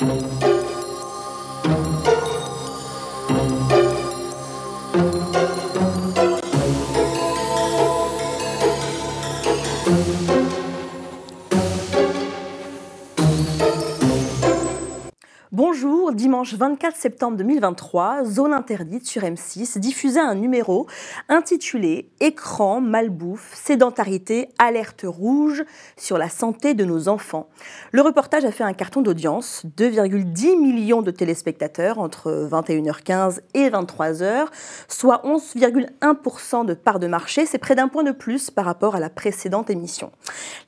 Bonjour, dimanche 24 septembre 2023, Zone interdite sur M6 diffusait un numéro intitulé Écran, malbouffe, sédentarité, alerte rouge sur la santé de nos enfants. Le reportage a fait un carton d'audience, 2,10 millions de téléspectateurs entre 21h15 et 23h, soit 11,1% de part de marché, c'est près d'un point de plus par rapport à la précédente émission.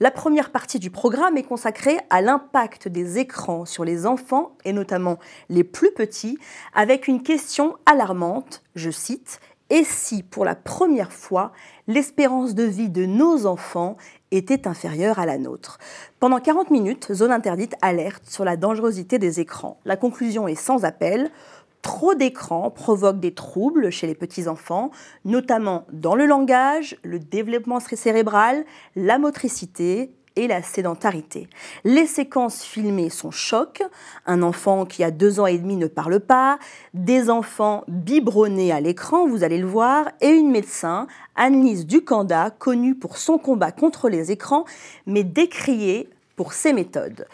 La première partie du programme est consacrée à l'impact des écrans sur les enfants et notamment les plus petits, avec une question alarmante, je cite, Et si pour la première fois, l'espérance de vie de nos enfants était inférieure à la nôtre? Pendant 40 minutes, Zone Interdite alerte sur la dangerosité des écrans. La conclusion est sans appel. Trop d'écrans provoquent des troubles chez les petits-enfants, notamment dans le langage, le développement cérébral, la motricité la sédentarité. Les séquences filmées sont chocs. Un enfant qui a deux ans et demi ne parle pas, des enfants biberonnés à l'écran, vous allez le voir, et une médecin, Annelise Ducanda, connue pour son combat contre les écrans, mais décriée pour ses méthodes.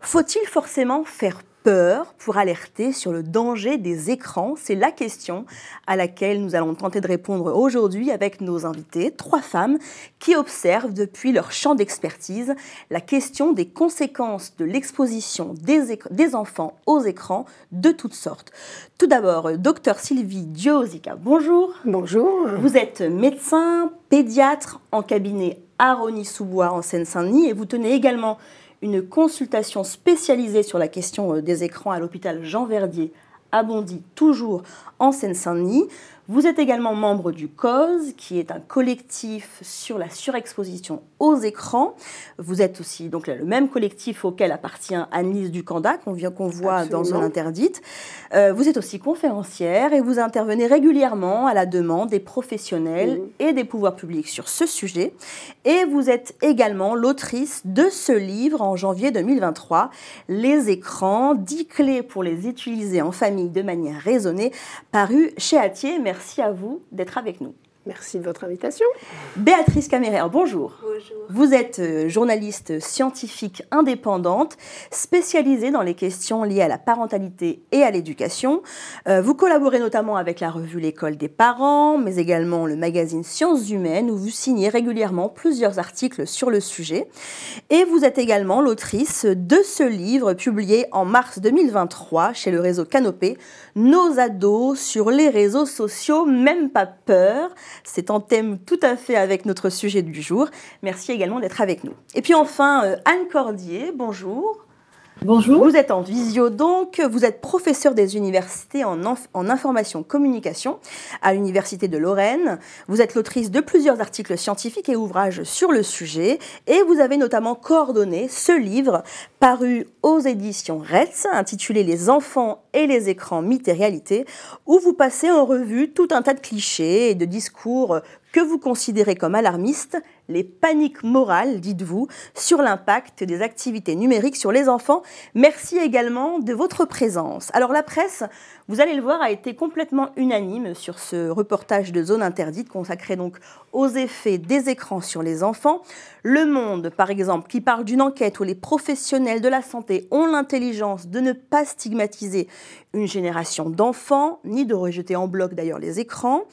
Faut-il forcément faire peur pour alerter sur le danger des écrans C'est la question à laquelle nous allons tenter de répondre aujourd'hui avec nos invités, trois femmes qui observent depuis leur champ d'expertise la question des conséquences de l'exposition des, des, enfants aux écrans de toutes sortes. Tout d'abord, docteur Sylvie Diosica, bonjour. Bonjour. Vous êtes médecin, pédiatre en cabinet à Rony-sous-Bois en Seine-Saint-Denis et vous tenez également une consultation spécialisée sur la question euh, des écrans à l'hôpital Jean Verdier à Bondy, toujours en Seine-Saint-Denis. Vous êtes également membre du COS, qui est un collectif sur la surexposition aux écrans. Vous êtes aussi donc le même collectif auquel appartient Annelise Ducanda, qu'on qu'on voit dans Zone Interdite. Euh, vous êtes aussi conférencière et vous intervenez régulièrement à la demande des professionnels et des pouvoirs publics sur ce sujet. Et vous êtes également l'autrice de ce livre en janvier 2023, Les écrans, 10 clés pour les utiliser en famille de manière raisonnée, paru chez Atier merci à vous d'être avec nous. Merci de votre invitation. Béatrice Caméraire, bonjour. Bonjour. Vous êtes euh, journaliste scientifique indépendante, spécialisée dans les questions liées à la parentalité et à l'éducation. Euh, vous collaborez notamment avec la revue L'école des parents, mais également le magazine Sciences humaines, où vous signez régulièrement plusieurs articles sur le sujet. Et vous êtes également l'autrice de ce livre publié en mars 2023 chez le réseau Canopé, Nos ados sur les réseaux sociaux, même pas peur c'est en thème tout à fait avec notre sujet du jour. Merci également d'être avec nous. Et puis enfin, euh, Anne Cordier, bonjour. Bonjour. Vous êtes en visio donc, vous êtes professeur des universités en, en information communication à l'Université de Lorraine. Vous êtes l'autrice de plusieurs articles scientifiques et ouvrages sur le sujet et vous avez notamment coordonné ce livre paru aux éditions RETS intitulé Les enfants et les écrans mythes et réalités où vous passez en revue tout un tas de clichés et de discours que vous considérez comme alarmistes, les paniques morales, dites-vous, sur l'impact des activités numériques sur les enfants. Merci également de votre présence. Alors la presse, vous allez le voir, a été complètement unanime sur ce reportage de zone interdite consacré donc aux effets des écrans sur les enfants. Le Monde, par exemple, qui parle d'une enquête où les professionnels de la santé ont l'intelligence de ne pas stigmatiser une génération d'enfants, ni de rejeter en bloc d'ailleurs les écrans.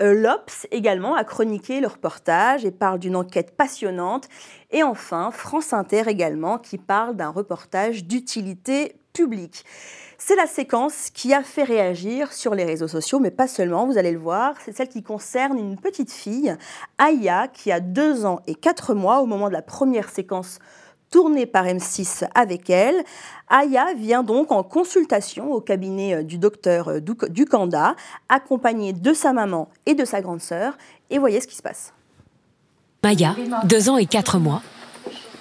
Euh, L'Obs également a chroniqué le reportage et parle d'une enquête passionnante. Et enfin, France Inter également, qui parle d'un reportage d'utilité publique. C'est la séquence qui a fait réagir sur les réseaux sociaux, mais pas seulement, vous allez le voir. C'est celle qui concerne une petite fille, Aya, qui a deux ans et quatre mois au moment de la première séquence tournée par M6 avec elle. Aya vient donc en consultation au cabinet euh, du docteur euh, Ducanda, accompagnée de sa maman et de sa grande sœur. Et voyez ce qui se passe. Maya, deux ans et quatre mois,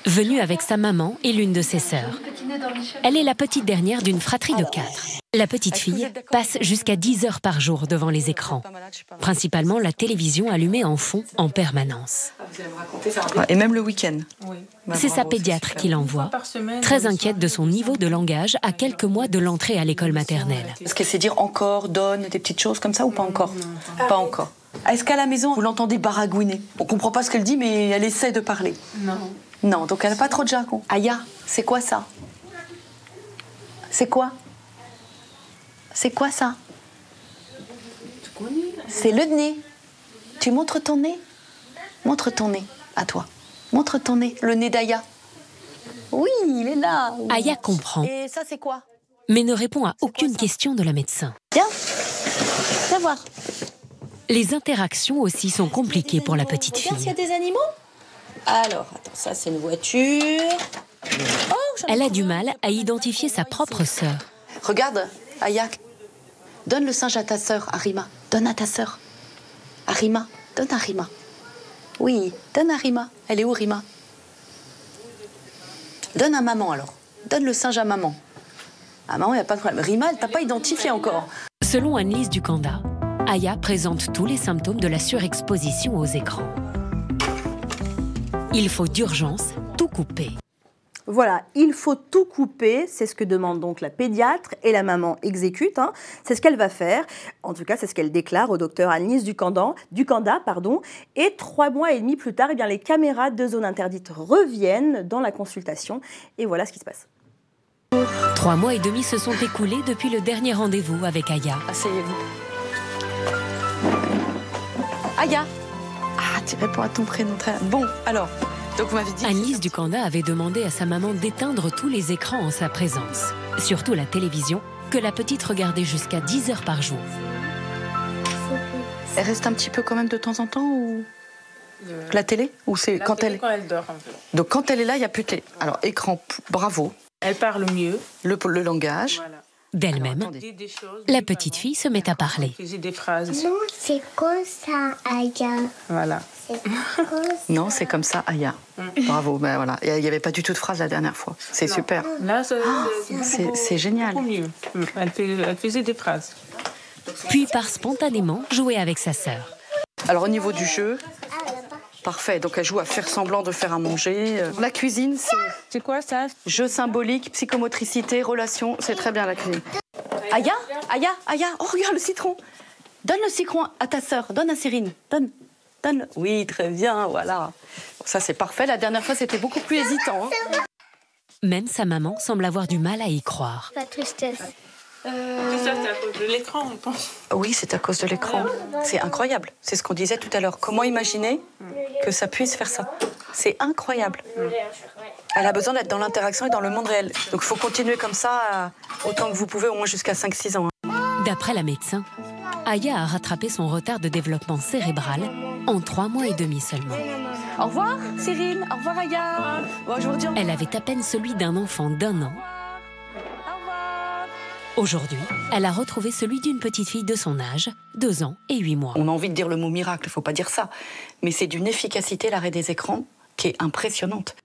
venue avec sa maman et l'une de ses sœurs. Elle est la petite dernière d'une fratrie de quatre. La petite fille passe jusqu'à 10 heures par jour devant les écrans, principalement la télévision allumée en fond en permanence. Et même le week-end. C'est sa pédiatre qui l'envoie, très inquiète de son niveau de langage à quelques mois de l'entrée à l'école maternelle. Est-ce qu'elle sait dire encore, donne, des petites choses comme ça ou pas encore? Pas encore. Est-ce qu'à la maison, vous l'entendez baragouiner? On comprend pas ce qu'elle dit, mais elle essaie de parler. Non. Non, donc elle n'a pas trop de jargon. Aya, c'est quoi ça? C'est quoi? C'est quoi ça? C'est le nez. Tu montres ton nez? Montre ton nez à toi. Montre ton nez, le nez d'Aya. Oui, il est là. Aya comprend, Et ça, c'est quoi? Mais ne répond à aucune question de la médecin. Viens, viens voir. Les interactions aussi sont compliquées pour la petite Regarde s'il y a fille. des animaux. Alors, attends, ça c'est une voiture. Oh, Elle a du mal à identifier sa propre sœur. Regarde, Ayak. Donne le singe à ta sœur, Arima. Donne à ta sœur. Arima, donne à Rima. Oui, donne à Rima. Elle est où, Rima? Donne à maman alors. Donne le singe à maman. À maman, il n'y a pas de problème. Rima, elle t'a pas identifié encore. Selon Annelise Ducanda, Aya présente tous les symptômes de la surexposition aux écrans. Il faut d'urgence tout couper. Voilà, il faut tout couper, c'est ce que demande donc la pédiatre et la maman exécute. hein. C'est ce qu'elle va faire. En tout cas, c'est ce qu'elle déclare au docteur Annelise Ducanda, Ducanda pardon. Et trois mois et demi plus tard, eh bien, les caméras de zone interdite reviennent dans la consultation. Et voilà ce qui se passe. Trois mois et demi se sont écoulés depuis le dernier rendez-vous avec Aya. Asseyez-vous. Aya. Ah, tu réponds à ton prénom. Très... Bon, alors, donc vous m'avez dit... Annelise Ducanda avait demandé à sa maman d'éteindre tous les écrans en sa présence, surtout la télévision, que la petite regardait jusqu'à 10 heures par jour. Elle reste un petit peu quand même de temps en temps ou la télé ou c'est quand elle quand elle dort un peu. donc quand elle est là il y a plus de télé. Alors écran bravo Elle parle mieux. le, le langage. Voilà. D'elle-même, la petite fille se met à parler. Faisait des phrases. Non, c'est comme ça, Aya. Voilà. Non c'est comme ça Aya. Bravo ben voilà il y avait pas du tout de phrase la dernière fois. C'est super. Là, c'est génial. beaucoup mieux. Elle, fait- elle faisait des phrases. Puis part spontanément jouer avec sa sœur. Alors au niveau du jeu parfait donc elle joue à faire semblant de faire à manger. Euh, La cuisine c'est C'est quoi ça? Jeu symbolique psychomotricité relation c'est très bien la cuisine. Aya Aya Aya oh regarde le citron. Donne le citron à ta sœur donne à Cyrine donne donne. Oui très bien voilà. Ça c'est parfait la dernière fois c'était beaucoup plus hésitant. hein. Même sa maman semble avoir du mal à y croire. Pas tristesse. Tout ça, c'est à cause de l'écran, on pense. Oui, c'est à cause de l'écran. C'est incroyable. C'est ce qu'on disait tout à l'heure. Comment imaginer que ça puisse faire ça C'est incroyable. Elle a besoin d'être dans l'interaction et dans le monde réel. Donc il faut continuer comme ça euh, autant que vous pouvez, au moins jusqu'à 5-6 ans. hein. D'après la médecin, Aya a rattrapé son retard de développement cérébral en trois mois et demi seulement. Au revoir, Cyril. Au revoir, Aya. Elle avait à peine celui d'un enfant d'un an. Aujourd'hui, elle a retrouvé celui d'une petite fille de son âge, deux ans et huit mois. On a envie de dire le mot miracle, il faut pas dire ça. Mais c'est d'une efficacité, l'arrêt des écrans, qui est impressionnante.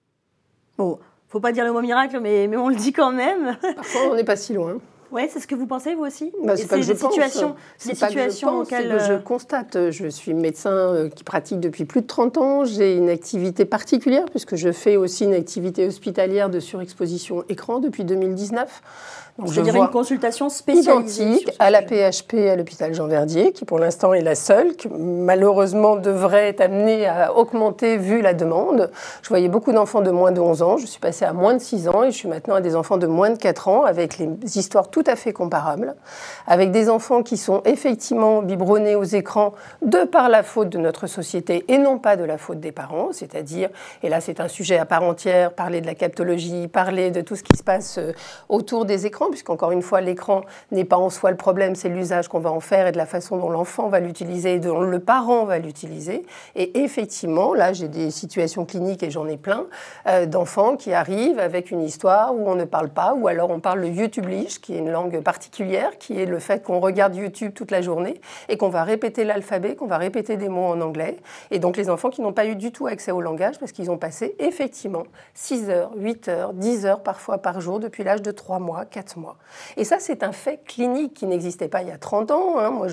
Bon, faut pas dire le mot miracle, mais, mais on le dit quand même. Parfois, on n'est pas si loin. Ouais, c'est ce que vous pensez vous aussi? Bah, c'est pas que je des pense. C'est que je pense, auxquelles que je euh, constate. Je suis médecin euh, qui pratique depuis plus de 30 ans. J'ai une activité particulière puisque je fais aussi une activité hospitalière de surexposition écran depuis 2019. C'est-à-dire une consultation spécialisée identique à la. PHP à l'hôpital Jean Verdier, qui pour l'instant est la seule, qui malheureusement devrait être amenée à augmenter vu la demande. Je voyais beaucoup d'enfants de moins de 11 ans, je suis passée à moins de 6 ans et je suis maintenant à des enfants de moins de 4 ans avec les histoires tout à fait comparables, avec des enfants qui sont effectivement biberonnés aux écrans de par la faute de notre société et non pas de la faute des parents, c'est-à-dire, et là c'est un sujet à part entière, parler de la captologie, parler de tout ce qui se passe euh, autour des écrans, puisqu'encore une fois, l'écran n'est pas en soi le problème, c'est l'usage qu'on va en faire et de la façon dont l'enfant va l'utiliser et dont le parent va l'utiliser. Et effectivement, là, j'ai des situations cliniques et j'en ai plein euh, d'enfants qui arrivent avec une histoire où on ne parle pas, ou alors on parle le YouTubeliche, qui est une langue particulière qui est le fait qu'on regarde YouTube toute la journée et qu'on va répéter l'alphabet, qu'on va répéter des mots en anglais. Et donc les enfants qui n'ont pas eu du tout accès au langage parce qu'ils ont passé effectivement 6 heures, 8 heures, 10 heures parfois par jour depuis l'âge de 3 mois, 4 mois. Et ça, c'est un fait clinique qui n'existait pas il y a 30 ans. Hein. Moi,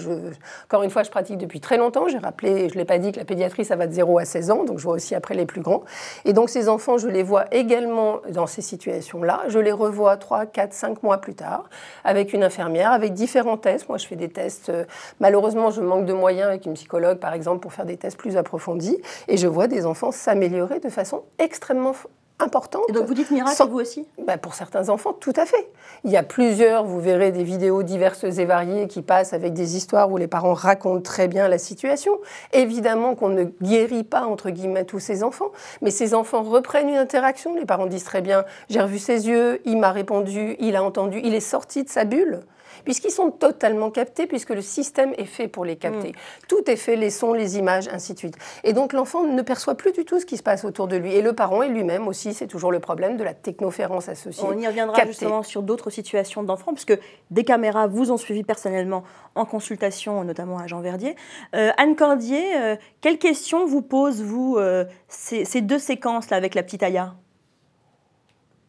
encore une fois, je pratique depuis très longtemps. J'ai rappelé, je ne l'ai pas dit, que la pédiatrie, ça va de 0 à 16 ans. Donc je vois aussi après les plus grands. Et donc ces enfants, je les vois également dans ces situations-là. Je les revois 3, 4, 5 mois plus tard avec une infirmière, avec différents tests. Moi, je fais des tests. Euh, malheureusement, je manque de moyens avec une psychologue, par exemple, pour faire des tests plus approfondis. Et je vois des enfants s'améliorer de façon extrêmement importante. Et donc vous dites miracle, vous aussi bah, Pour certains enfants, tout à fait. Il y a plusieurs, vous verrez des vidéos diverses et variées qui passent avec des histoires où les parents racontent très bien la situation. Évidemment qu'on ne guérit pas, entre guillemets, tous ces enfants, mais ces enfants reprennent une interaction. Les parents disent très bien, j'ai revu ses yeux, il m'a répondu, il a entendu, il est sorti de sa bulle puisqu'ils sont totalement captés, puisque le système est fait pour les capter. Mm. Tout est fait, les sons, les images, ainsi de suite. Et donc l'enfant ne perçoit plus du tout ce qui se passe autour de lui. Et le parent et lui-même aussi, c'est toujours le problème de la technoférence associée. On y reviendra justement sur d'autres situations d'enfants, puisque des caméras vous ont suivi personnellement en consultation, notamment à Jean Verdier. Euh, Anne Cordier, euh, quelles questions vous posent, vous, euh, ces, ces, deux séquences-là avec la petite Aya?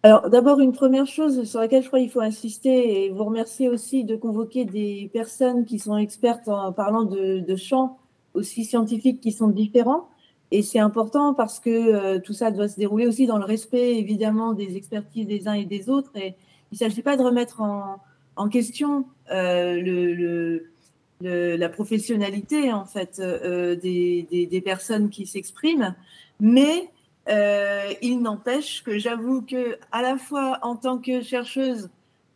Alors, d'abord, une première chose sur laquelle je crois qu'il faut insister et vous remercier aussi de convoquer des personnes qui sont expertes en parlant de, de champs aussi scientifiques qui sont différents. Et c'est important parce que euh, tout ça doit se dérouler aussi dans le respect, évidemment, des expertises des uns et des autres. Et il ne s'agit pas de remettre en, en question euh, le, le, la professionnalité, en fait, euh, des, des, des, personnes qui s'expriment, mais euh, il n'empêche que j'avoue que, à la fois en tant que chercheuse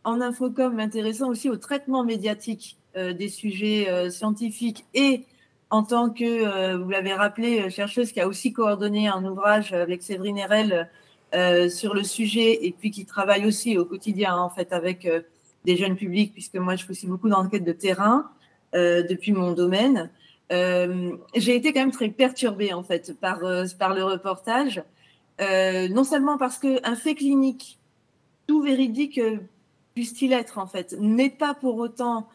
en infocom, m'intéressant aussi au traitement médiatique euh, des sujets euh, scientifiques et en tant que, vous l'avez rappelé, chercheuse qui a aussi coordonné un ouvrage avec Séverine Erel sur le sujet et puis qui travaille aussi au quotidien en fait avec des jeunes publics, puisque moi je fais aussi beaucoup d'enquêtes de terrain depuis mon domaine. Euh, j'ai été quand même très perturbée en fait par, euh, par le reportage, euh, non seulement parce qu'un fait clinique, tout véridique puisse-t-il être en fait, n'est pas pour autant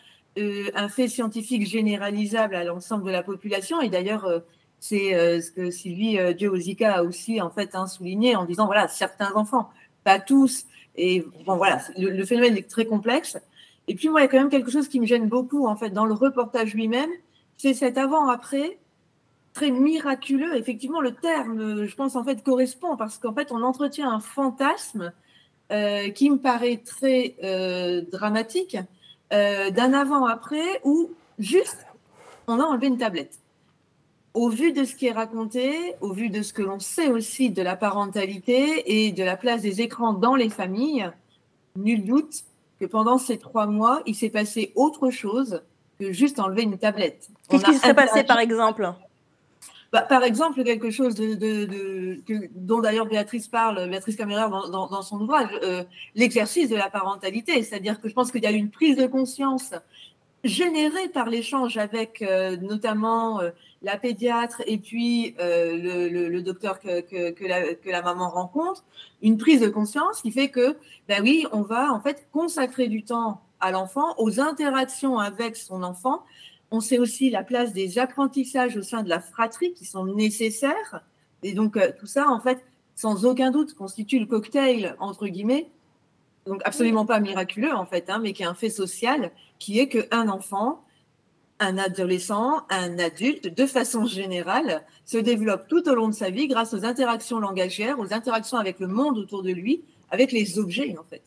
un fait scientifique généralisable à l'ensemble de la population. Et d'ailleurs, c'est ce que Sylvie Diozika a aussi en fait hein, souligné en disant voilà certains enfants, pas tous. Et bon voilà, le, le phénomène est très complexe. Et puis moi, il y a quand même quelque chose qui me gêne beaucoup en fait dans le reportage lui-même c'est cet avant-après très miraculeux. Effectivement, le terme, je pense, en fait, correspond parce qu'en fait, on entretient un fantasme euh, qui me paraît très euh, dramatique euh, d'un avant-après où juste on a enlevé une tablette. Au vu de ce qui est raconté, au vu de ce que l'on sait aussi de la parentalité et de la place des écrans dans les familles, nul doute que pendant ces trois mois, il s'est passé autre chose que juste enlever une tablette. Qu'est-ce qui serait passé par exemple? Bah, par exemple, quelque chose de, de, dont d'ailleurs Béatrice parle, Béatrice Caméra dans, dans, son ouvrage, euh, l'exercice de la parentalité. C'est-à-dire que je pense qu'il y a une prise de conscience générée par l'échange avec euh, notamment euh, la pédiatre et puis le, le, docteur que, que, que, la, que, la, maman rencontre, une prise de conscience qui fait que, ben oui, on va en fait consacrer du temps à l'enfant, aux interactions avec son enfant. On sait aussi la place des apprentissages au sein de la fratrie qui sont nécessaires. Et donc, euh, tout ça, en fait, sans aucun doute, constitue le cocktail, entre guillemets, donc absolument pas miraculeux, en fait, hein, mais qui est un fait social, qui est qu'un enfant, un adolescent, un adulte, de façon générale, se développe tout au long de sa vie grâce aux interactions langagières, aux interactions avec le monde autour de lui, avec les objets, en fait.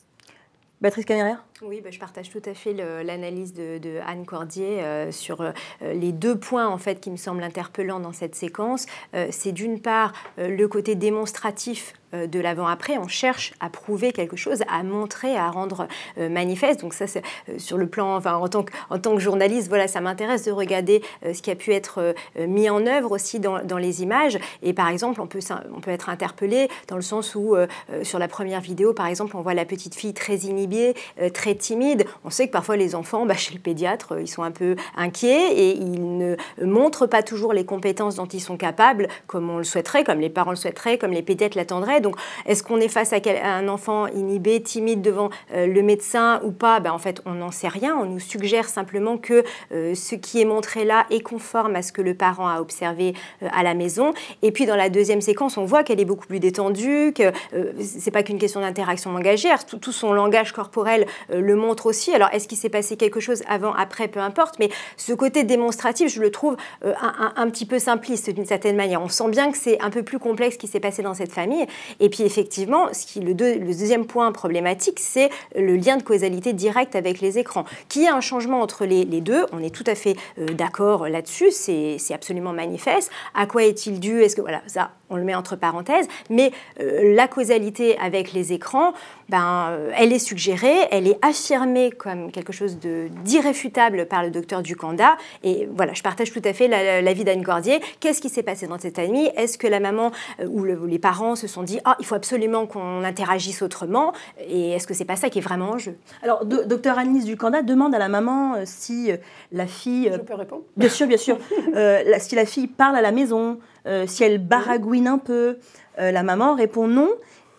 Béatrice Canéraire oui, bah, je partage tout à fait l'analyse de, Anne Cordier euh, sur euh, les deux points en fait qui me semblent interpellants dans cette séquence. Euh, c'est d'une part le côté démonstratif de l'avant-après. On cherche à prouver quelque chose, à montrer, à rendre manifeste. Donc ça, c'est sur le plan, enfin en tant que, journaliste, voilà, ça m'intéresse de regarder ce qui a pu être mis en œuvre aussi dans, dans, les images. Et par exemple, on peut, on peut être interpellé dans le sens où sur la première vidéo, par exemple, on voit la petite fille très inhibée, très très timide. On sait que parfois les enfants, bah, chez le pédiatre, ils sont un peu inquiets et ils ne montrent pas toujours les compétences dont ils sont capables, comme on le souhaiterait, comme les parents le souhaiteraient, comme les pédiatres l'attendraient. Donc, est-ce qu'on est face à un enfant inhibé, timide devant euh, le médecin ou pas? Ben, En fait, on n'en sait rien. On nous suggère simplement que euh, ce qui est montré là est conforme à ce que le parent a observé euh, à la maison. Et puis, dans la deuxième séquence, on voit qu'elle est beaucoup plus détendue, que c'est pas qu'une question d'interaction langagère. Tout, tout, son langage corporel le montre aussi. Alors, est-ce qu'il s'est passé quelque chose avant, après, peu importe. Mais ce côté démonstratif, je le trouve un, un, petit peu simpliste d'une certaine manière. On sent bien que c'est un peu plus complexe ce qui s'est passé dans cette famille. Et puis, effectivement, ce qui, le, le deuxième point problématique, c'est le lien de causalité direct avec les écrans. Qu'il y ait un changement entre les, deux, on est tout à fait euh, d'accord là-dessus, c'est absolument manifeste. À quoi est-il dû? Est-ce que voilà, ça, on le met entre parenthèses, mais euh, la causalité avec les écrans, ben, euh, elle est suggérée, elle est affirmée comme quelque chose d'irréfutable par le docteur Ducanda. Et voilà, je partage tout à fait l'avis d'Anne Cordier. Qu'est-ce qui s'est passé dans cette nuit Est-ce que la maman ou les parents se sont dit ah il faut absolument qu'on interagisse autrement? Et est-ce que c'est pas ça qui est vraiment en jeu? Alors, docteur Annelise Ducanda demande à la maman euh, si euh, la fille. Euh, Je peux répondre? Bien sûr, bien sûr. si la fille parle à la maison, si elle baragouine un peu. la maman répond non.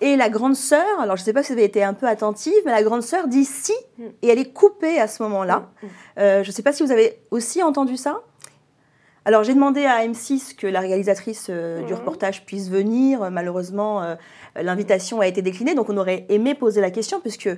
Et la grande sœur, alors je ne sais pas si vous avez été un peu attentive, mais la grande sœur dit si, et elle est coupée à ce moment-là. Mm. je ne sais pas si vous avez aussi entendu ça. Alors j'ai demandé à M6 que la réalisatrice euh, du reportage puisse venir. Malheureusement, euh, l'invitation a été déclinée, donc on aurait aimé poser la question, puisque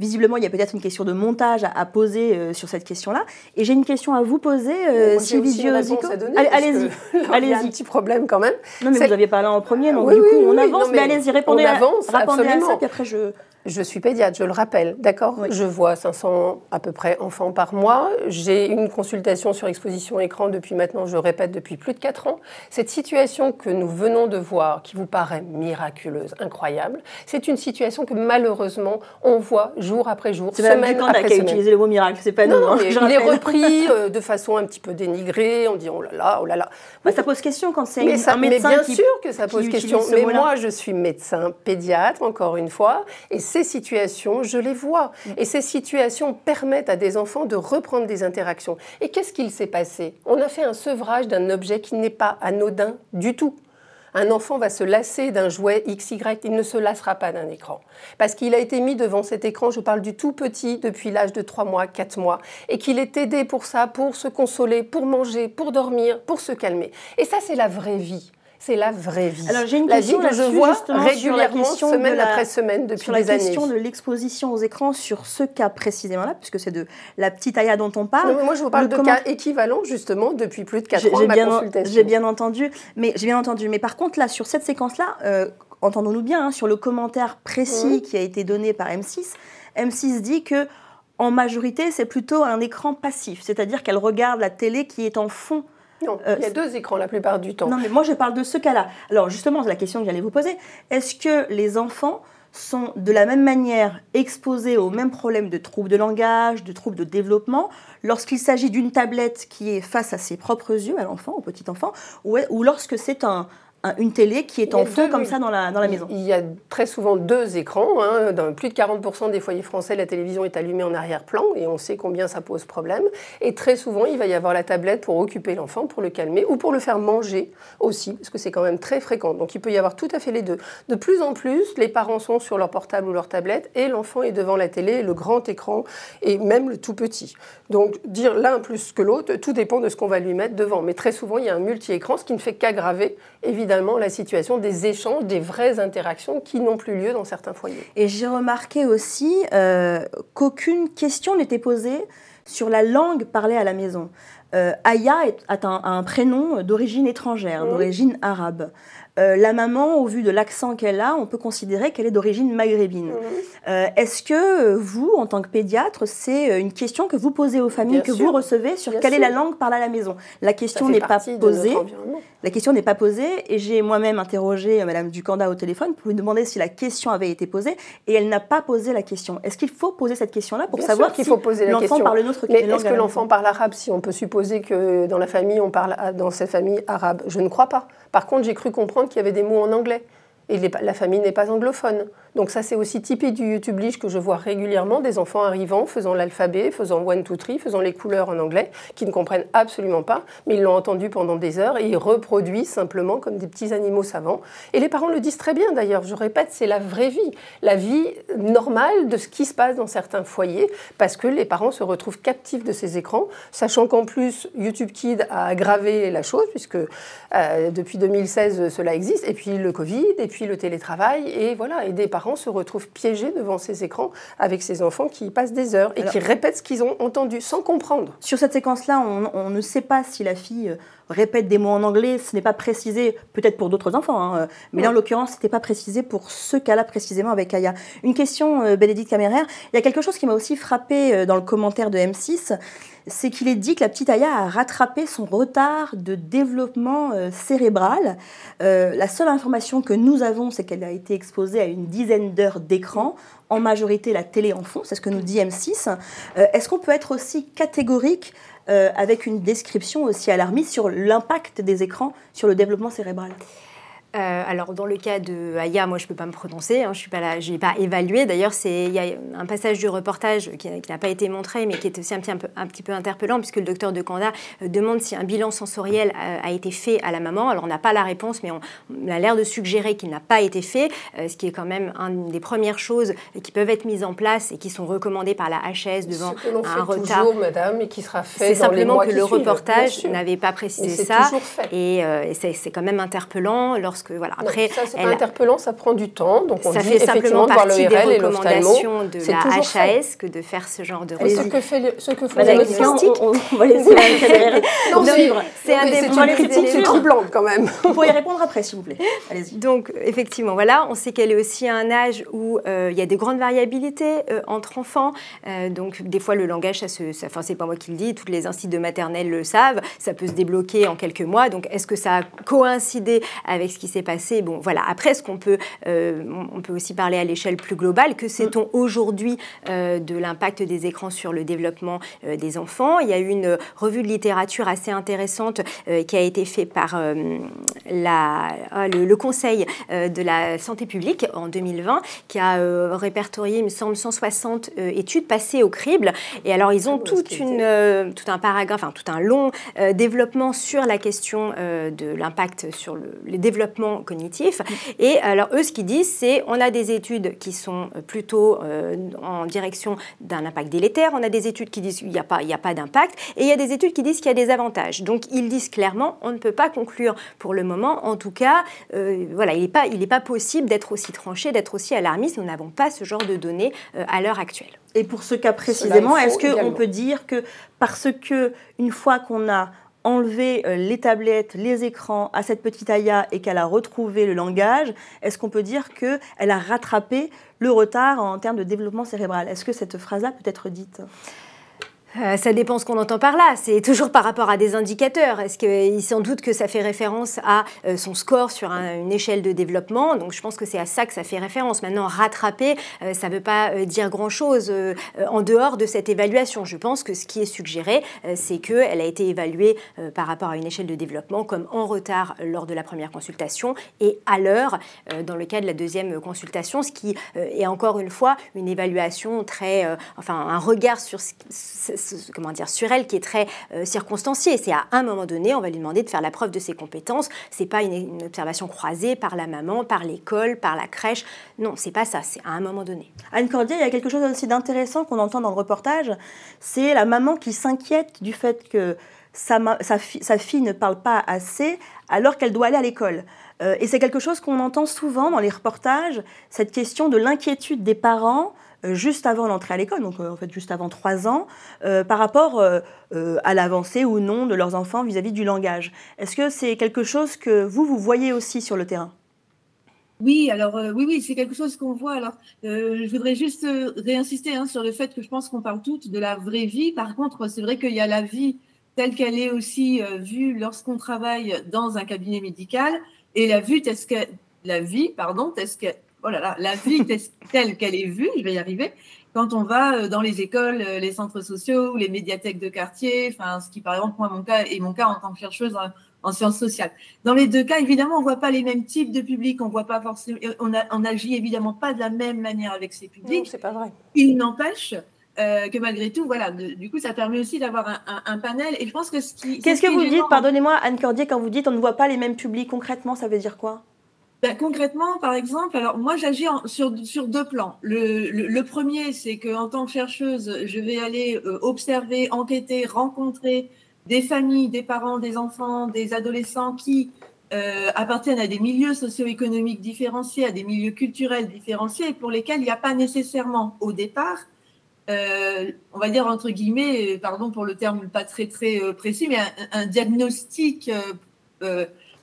visiblement il y a peut-être une question de montage à, poser euh, sur cette question-là. Et j'ai une question à vous poser, Sylvie Giozico. Allez-y, allez-y. Il y a un petit problème quand même. Non mais vous aviez parlé en premier, donc du coup on avance, mais, allez-y, répondez, à, répondez à ça, puis après je... Je suis pédiatre, je le rappelle, d'accord Je vois 500 à peu près enfants par mois. J'ai une consultation sur exposition écran depuis maintenant, je répète, depuis plus de 4 ans. Cette situation que nous venons de voir, qui vous paraît miraculeuse, incroyable, c'est une situation que malheureusement on voit jour après jour, semaine après qui a utilisé le mot miracle, c'est pas nous. Non, hein, il est repris euh, de façon un petit peu dénigrée, on dit oh là là, oh là là. Bah, ça pose question quand c'est un médecin Mais bien sûr que ça pose question. Mais moi, je suis médecin pédiatre, encore une fois, et ces situations, je les vois. Mm. Et ces situations permettent à des enfants de reprendre des interactions. Et qu'est-ce qu'il s'est passé? On a fait un sevrage d'un objet qui n'est pas anodin du tout. Un enfant va se lasser d'un jouet XY, il ne se lassera pas d'un écran. Parce qu'il a été mis devant cet écran, je parle du tout petit, depuis l'âge de 3 mois, 4 mois, et qu'il est aidé pour ça, pour se consoler, pour manger, pour dormir, pour se calmer. Et ça, c'est la vraie vie c'est la vraie vie. Alors j'ai une la question que je vois régulièrement, semaine après semaine, depuis sur des années. la question de l'exposition aux écrans sur ce cas précisément-là, puisque c'est de la petite Aya dont on parle. moi, je vous parle de cas équivalents, justement, depuis plus de 4 ans, ma bien, consultation. J'ai bien entendu, mais j'ai bien entendu. Mais par contre, là, sur cette séquence-là, euh, entendons-nous bien, hein, sur le commentaire précis qui a été donné par M6, M6 dit que en majorité, c'est plutôt un écran passif, c'est-à-dire qu'elle regarde la télé qui est en fond non, euh, il y a deux écrans la plupart du temps. Non, mais moi je parle de ce cas-là. Alors justement, c'est la question que j'allais vous poser. Est-ce que les enfants sont de la même manière exposés aux mêmes problèmes de troubles de langage, de troubles de développement, lorsqu'il s'agit d'une tablette qui est face à ses propres yeux, à l'enfant, au petit enfant, ou lorsque c'est un, une télé qui est en fond comme ça dans la, dans la maison. Il y a très souvent deux écrans. Hein. Dans plus de 40% des foyers français, la télévision est allumée en arrière-plan et on sait combien ça pose problème. Et très souvent, il va y avoir la tablette pour occuper l'enfant, pour le calmer ou pour le faire manger aussi, parce que c'est quand même très fréquent. Donc il peut y avoir tout à fait les deux. De plus en plus, les parents sont sur leur portable ou leur tablette et l'enfant est devant la télé, le grand écran et même le tout petit. Donc dire l'un plus que l'autre, tout dépend de ce qu'on va lui mettre devant. Mais très souvent, il y a un multi-écran, ce qui ne fait qu'aggraver évidemment la situation des échanges, des vraies interactions qui n'ont plus lieu dans certains foyers. Et j'ai remarqué aussi euh, qu'aucune question n'était posée sur la langue parlée à la maison. Euh, Aya a un, prénom d'origine étrangère, mmh. d'origine arabe. Euh, la maman, au vu de l'accent qu'elle a, on peut considérer qu'elle est d'origine maghrébine. Mhm. Euh, est-ce que euh, vous, en tant que pédiatre, c'est une question que vous posez aux familles, que vous recevez sur quelle est la langue parlée à la maison? La question n'est pas posée. La question n'est pas posée et j'ai moi-même interrogé Madame Ducanda au téléphone pour lui demander si la question avait été posée et elle n'a pas posé la question. Est-ce qu'il faut poser cette question-là pour savoir qu'il si faut poser l'enfant parle une autre Mais est-ce que l'enfant parle arabe? Si on peut supposer que dans la famille on parle dans cette famille arabe, je ne crois pas. Par contre, j'ai cru comprendre qu'il y avait des mots en anglais. Et la famille n'est pas anglophone. Donc ça, c'est aussi typique du YouTube que je vois régulièrement, des enfants arrivant, faisant l'alphabet, faisant one, two, three, faisant les couleurs en anglais, qui ne comprennent absolument pas, mais ils l'ont entendu pendant des heures et ils reproduisent simplement comme des petits animaux savants. Et les parents le disent très bien d'ailleurs, je répète, c'est la vraie vie, la vie normale de ce qui se passe dans certains foyers, parce que les parents se retrouvent captifs de ces écrans, sachant qu'en plus, YouTube Kid a aggravé la chose, puisque euh, depuis 2016, cela existe, et puis le Covid, et puis le télétravail, et voilà, et des parents se retrouvent piégés devant ces écrans avec ces enfants qui y passent des heures et qui répètent ce qu'ils ont entendu sans comprendre. Sur cette séquence-là, on, on, ne sait pas si la fille euh, répète des mots en anglais, ce n'est pas précisé, peut-être pour d'autres enfants, hein, euh, mais là en l'occurrence, ce n'était pas précisé pour ce cas-là précisément avec Aya. Une question, euh, Bénédicte Caméraire, il y a quelque chose qui m'a aussi frappé dans le commentaire de M6, c'est qu'il est dit que la petite Aya a rattrapé son retard de développement cérébral. la seule information que nous avons, c'est qu'elle a été exposée à une dizaine d'heures d'écran, en majorité la télé en fond, c'est ce que nous dit M6. Est-ce qu'on peut être aussi catégorique euh, avec une description aussi alarmiste sur l'impact des écrans sur le développement cérébral? Euh, alors, dans le cas de Aya, moi, je ne peux pas me prononcer. Hein, je suis pas là, j'ai pas évalué. D'ailleurs, il y a un passage du reportage qui, n'a pas été montré, mais qui est aussi un petit, un, peu, un petit peu interpellant, puisque le docteur de Kanda euh, demande si un bilan sensoriel a, été fait à la maman. Alors, on n'a pas la réponse, mais on, a l'air de suggérer qu'il n'a pas été fait, euh, ce qui est quand même une des premières choses qui peuvent être mises en place et qui c'est recommandé par la HS devant ce que un fait retard. Toujours, madame, et qui sera fait C'est simplement les mois que le suivent, reportage n'avait pas précisé ça, fait. et, euh, et c'est c'est quand même interpellant lorsque voilà. Non, Après, ça, c'est interpellant, ça prend du temps. Donc on ça dit fait simplement de voir le partie des recommandations de C'est la fait. HAS que de faire ce genre de Mais ce recherche. que, fait le- ce que médecins, on, on va laisser Non, poursuivre. c'est un des c'est une critique éléments. troublante quand même. Vous pourriez répondre après, s'il vous plaît. Allez-y. Donc, effectivement, voilà, on sait qu'elle est aussi à un âge où euh, il y a des grandes variabilités euh, entre enfants. Euh, donc, des fois, le langage, ça se, ça, enfin, c'est pas moi qui le dis, toutes les instituts de maternelle le savent, ça peut se débloquer en quelques mois. Donc, est-ce que ça a coïncidé avec ce qui s'est passé Bon, voilà. Après, ce qu'on peut, euh, on peut aussi parler à l'échelle plus globale. Que sait-on aujourd'hui euh, de l'impact des écrans sur le développement euh, des enfants? Il y a eu une revue de littérature assez intéressante qui a été faite par la, ah, le, le Conseil de la santé publique en 2020, qui a répertorié, il me semble, 160 euh, études passées au crible. Et alors, ils ont toute une, tout un paragraphe, enfin, tout un long développement sur la question de l'impact sur le, le développement cognitif. Et alors, eux, ce qu'ils disent, c'est on a des études qui sont euh, plutôt euh, en direction d'un impact délétère, on a des études qui disent qu'il n'y a pas, il y a pas d'impact, et il y a des études qui disent qu'il y a des avantages. Donc, ils disent clairement, on ne peut pas conclure pour le moment. En tout cas, euh, voilà, il n'est pas, il n'est pas possible d'être aussi tranché, d'être aussi alarmiste. Nous n'avons pas ce genre de données euh, à l'heure actuelle. Et pour ce cas précisément, est-ce qu'on peut dire que parce que une fois qu'on a enlevé euh, les tablettes, les écrans à cette petite Aya et qu'elle a retrouvé le langage, est-ce qu'on peut dire qu'elle a rattrapé le retard en termes de développement cérébral? Est-ce que cette phrase-là peut être dite? Euh, ça dépend ce qu'on entend par là. C'est toujours par rapport à des indicateurs. Est-ce qu'il sans doute que ça fait référence à euh, son score sur un- une échelle de développement Donc je pense que c'est à ça que ça fait référence. Maintenant, rattraper, euh, ça ne veut pas dire grand-chose en dehors de cette évaluation. Je pense que ce qui est suggéré, c'est qu'elle a été évaluée par rapport à une échelle de développement comme en retard lors de la première consultation et à l'heure dans le cas de la deuxième consultation, ce qui est encore une fois une évaluation très, enfin un regard sur ce- comment dire sur elle qui est très euh, circonstancié. C'est à un moment donné, on va lui demander de faire la preuve de ses compétences. C'est pas une, observation croisée par la maman, par l'école, par la crèche. Non, c'est pas ça. C'est à un moment donné. Anne Cordier, il y a quelque chose aussi d'intéressant qu'on entend dans le reportage, c'est la maman qui s'inquiète du fait que sa, fille ne parle pas assez alors qu'elle doit aller à l'école. Euh, et c'est quelque chose qu'on entend souvent dans les reportages, cette question de l'inquiétude des parents juste avant l'entrée à l'école, donc euh, en fait juste avant trois ans, euh, par rapport euh, euh, à l'avancée ou non de leurs enfants vis-à-vis du langage. Est-ce que c'est quelque chose que vous, vous voyez aussi sur le terrain? Oui, alors euh, oui, oui, c'est quelque chose qu'on voit. Alors, euh, je voudrais juste euh, réinsister hein, sur le fait que je pense qu'on parle toutes de la vraie vie. Par contre, c'est vrai qu'il y a la vie telle qu'elle est aussi euh, vue lorsqu'on travaille dans un cabinet médical et la vue la vie, pardon, telle que oh là là, la vie telle- telle qu'elle est vue. Je vais y arriver. Quand on va euh, dans les écoles, euh, les centres sociaux les médiathèques de quartier, enfin, ce qui par exemple moi mon cas et mon cas en tant que chercheuse hein, en sciences sociales. Dans les deux cas, évidemment, on ne voit pas les mêmes types de publics, on voit pas forcément, on, a, on agit évidemment pas de la même manière avec ces publics. c'est pas vrai. Il n'empêche euh, que malgré tout, voilà, du coup, ça permet aussi d'avoir un, un, panel. Et je pense que ce qui. Qu'est-ce que vous dites, pardonnez-moi, Anne Cordier, quand vous dites on ne voit pas les mêmes publics concrètement, ça veut dire quoi? Ben, concrètement, par exemple, alors moi j'agis sur, deux plans. Le, premier, c'est qu'en tant que chercheuse, je vais aller euh, observer, enquêter, rencontrer des familles, des parents, des enfants, des adolescents qui euh, appartiennent à des milieux socio-économiques différenciés, à des milieux culturels différenciés, pour lesquels il n'y a pas nécessairement au départ, euh, on va dire entre guillemets, pardon pour le terme pas très très précis, mais un, diagnostic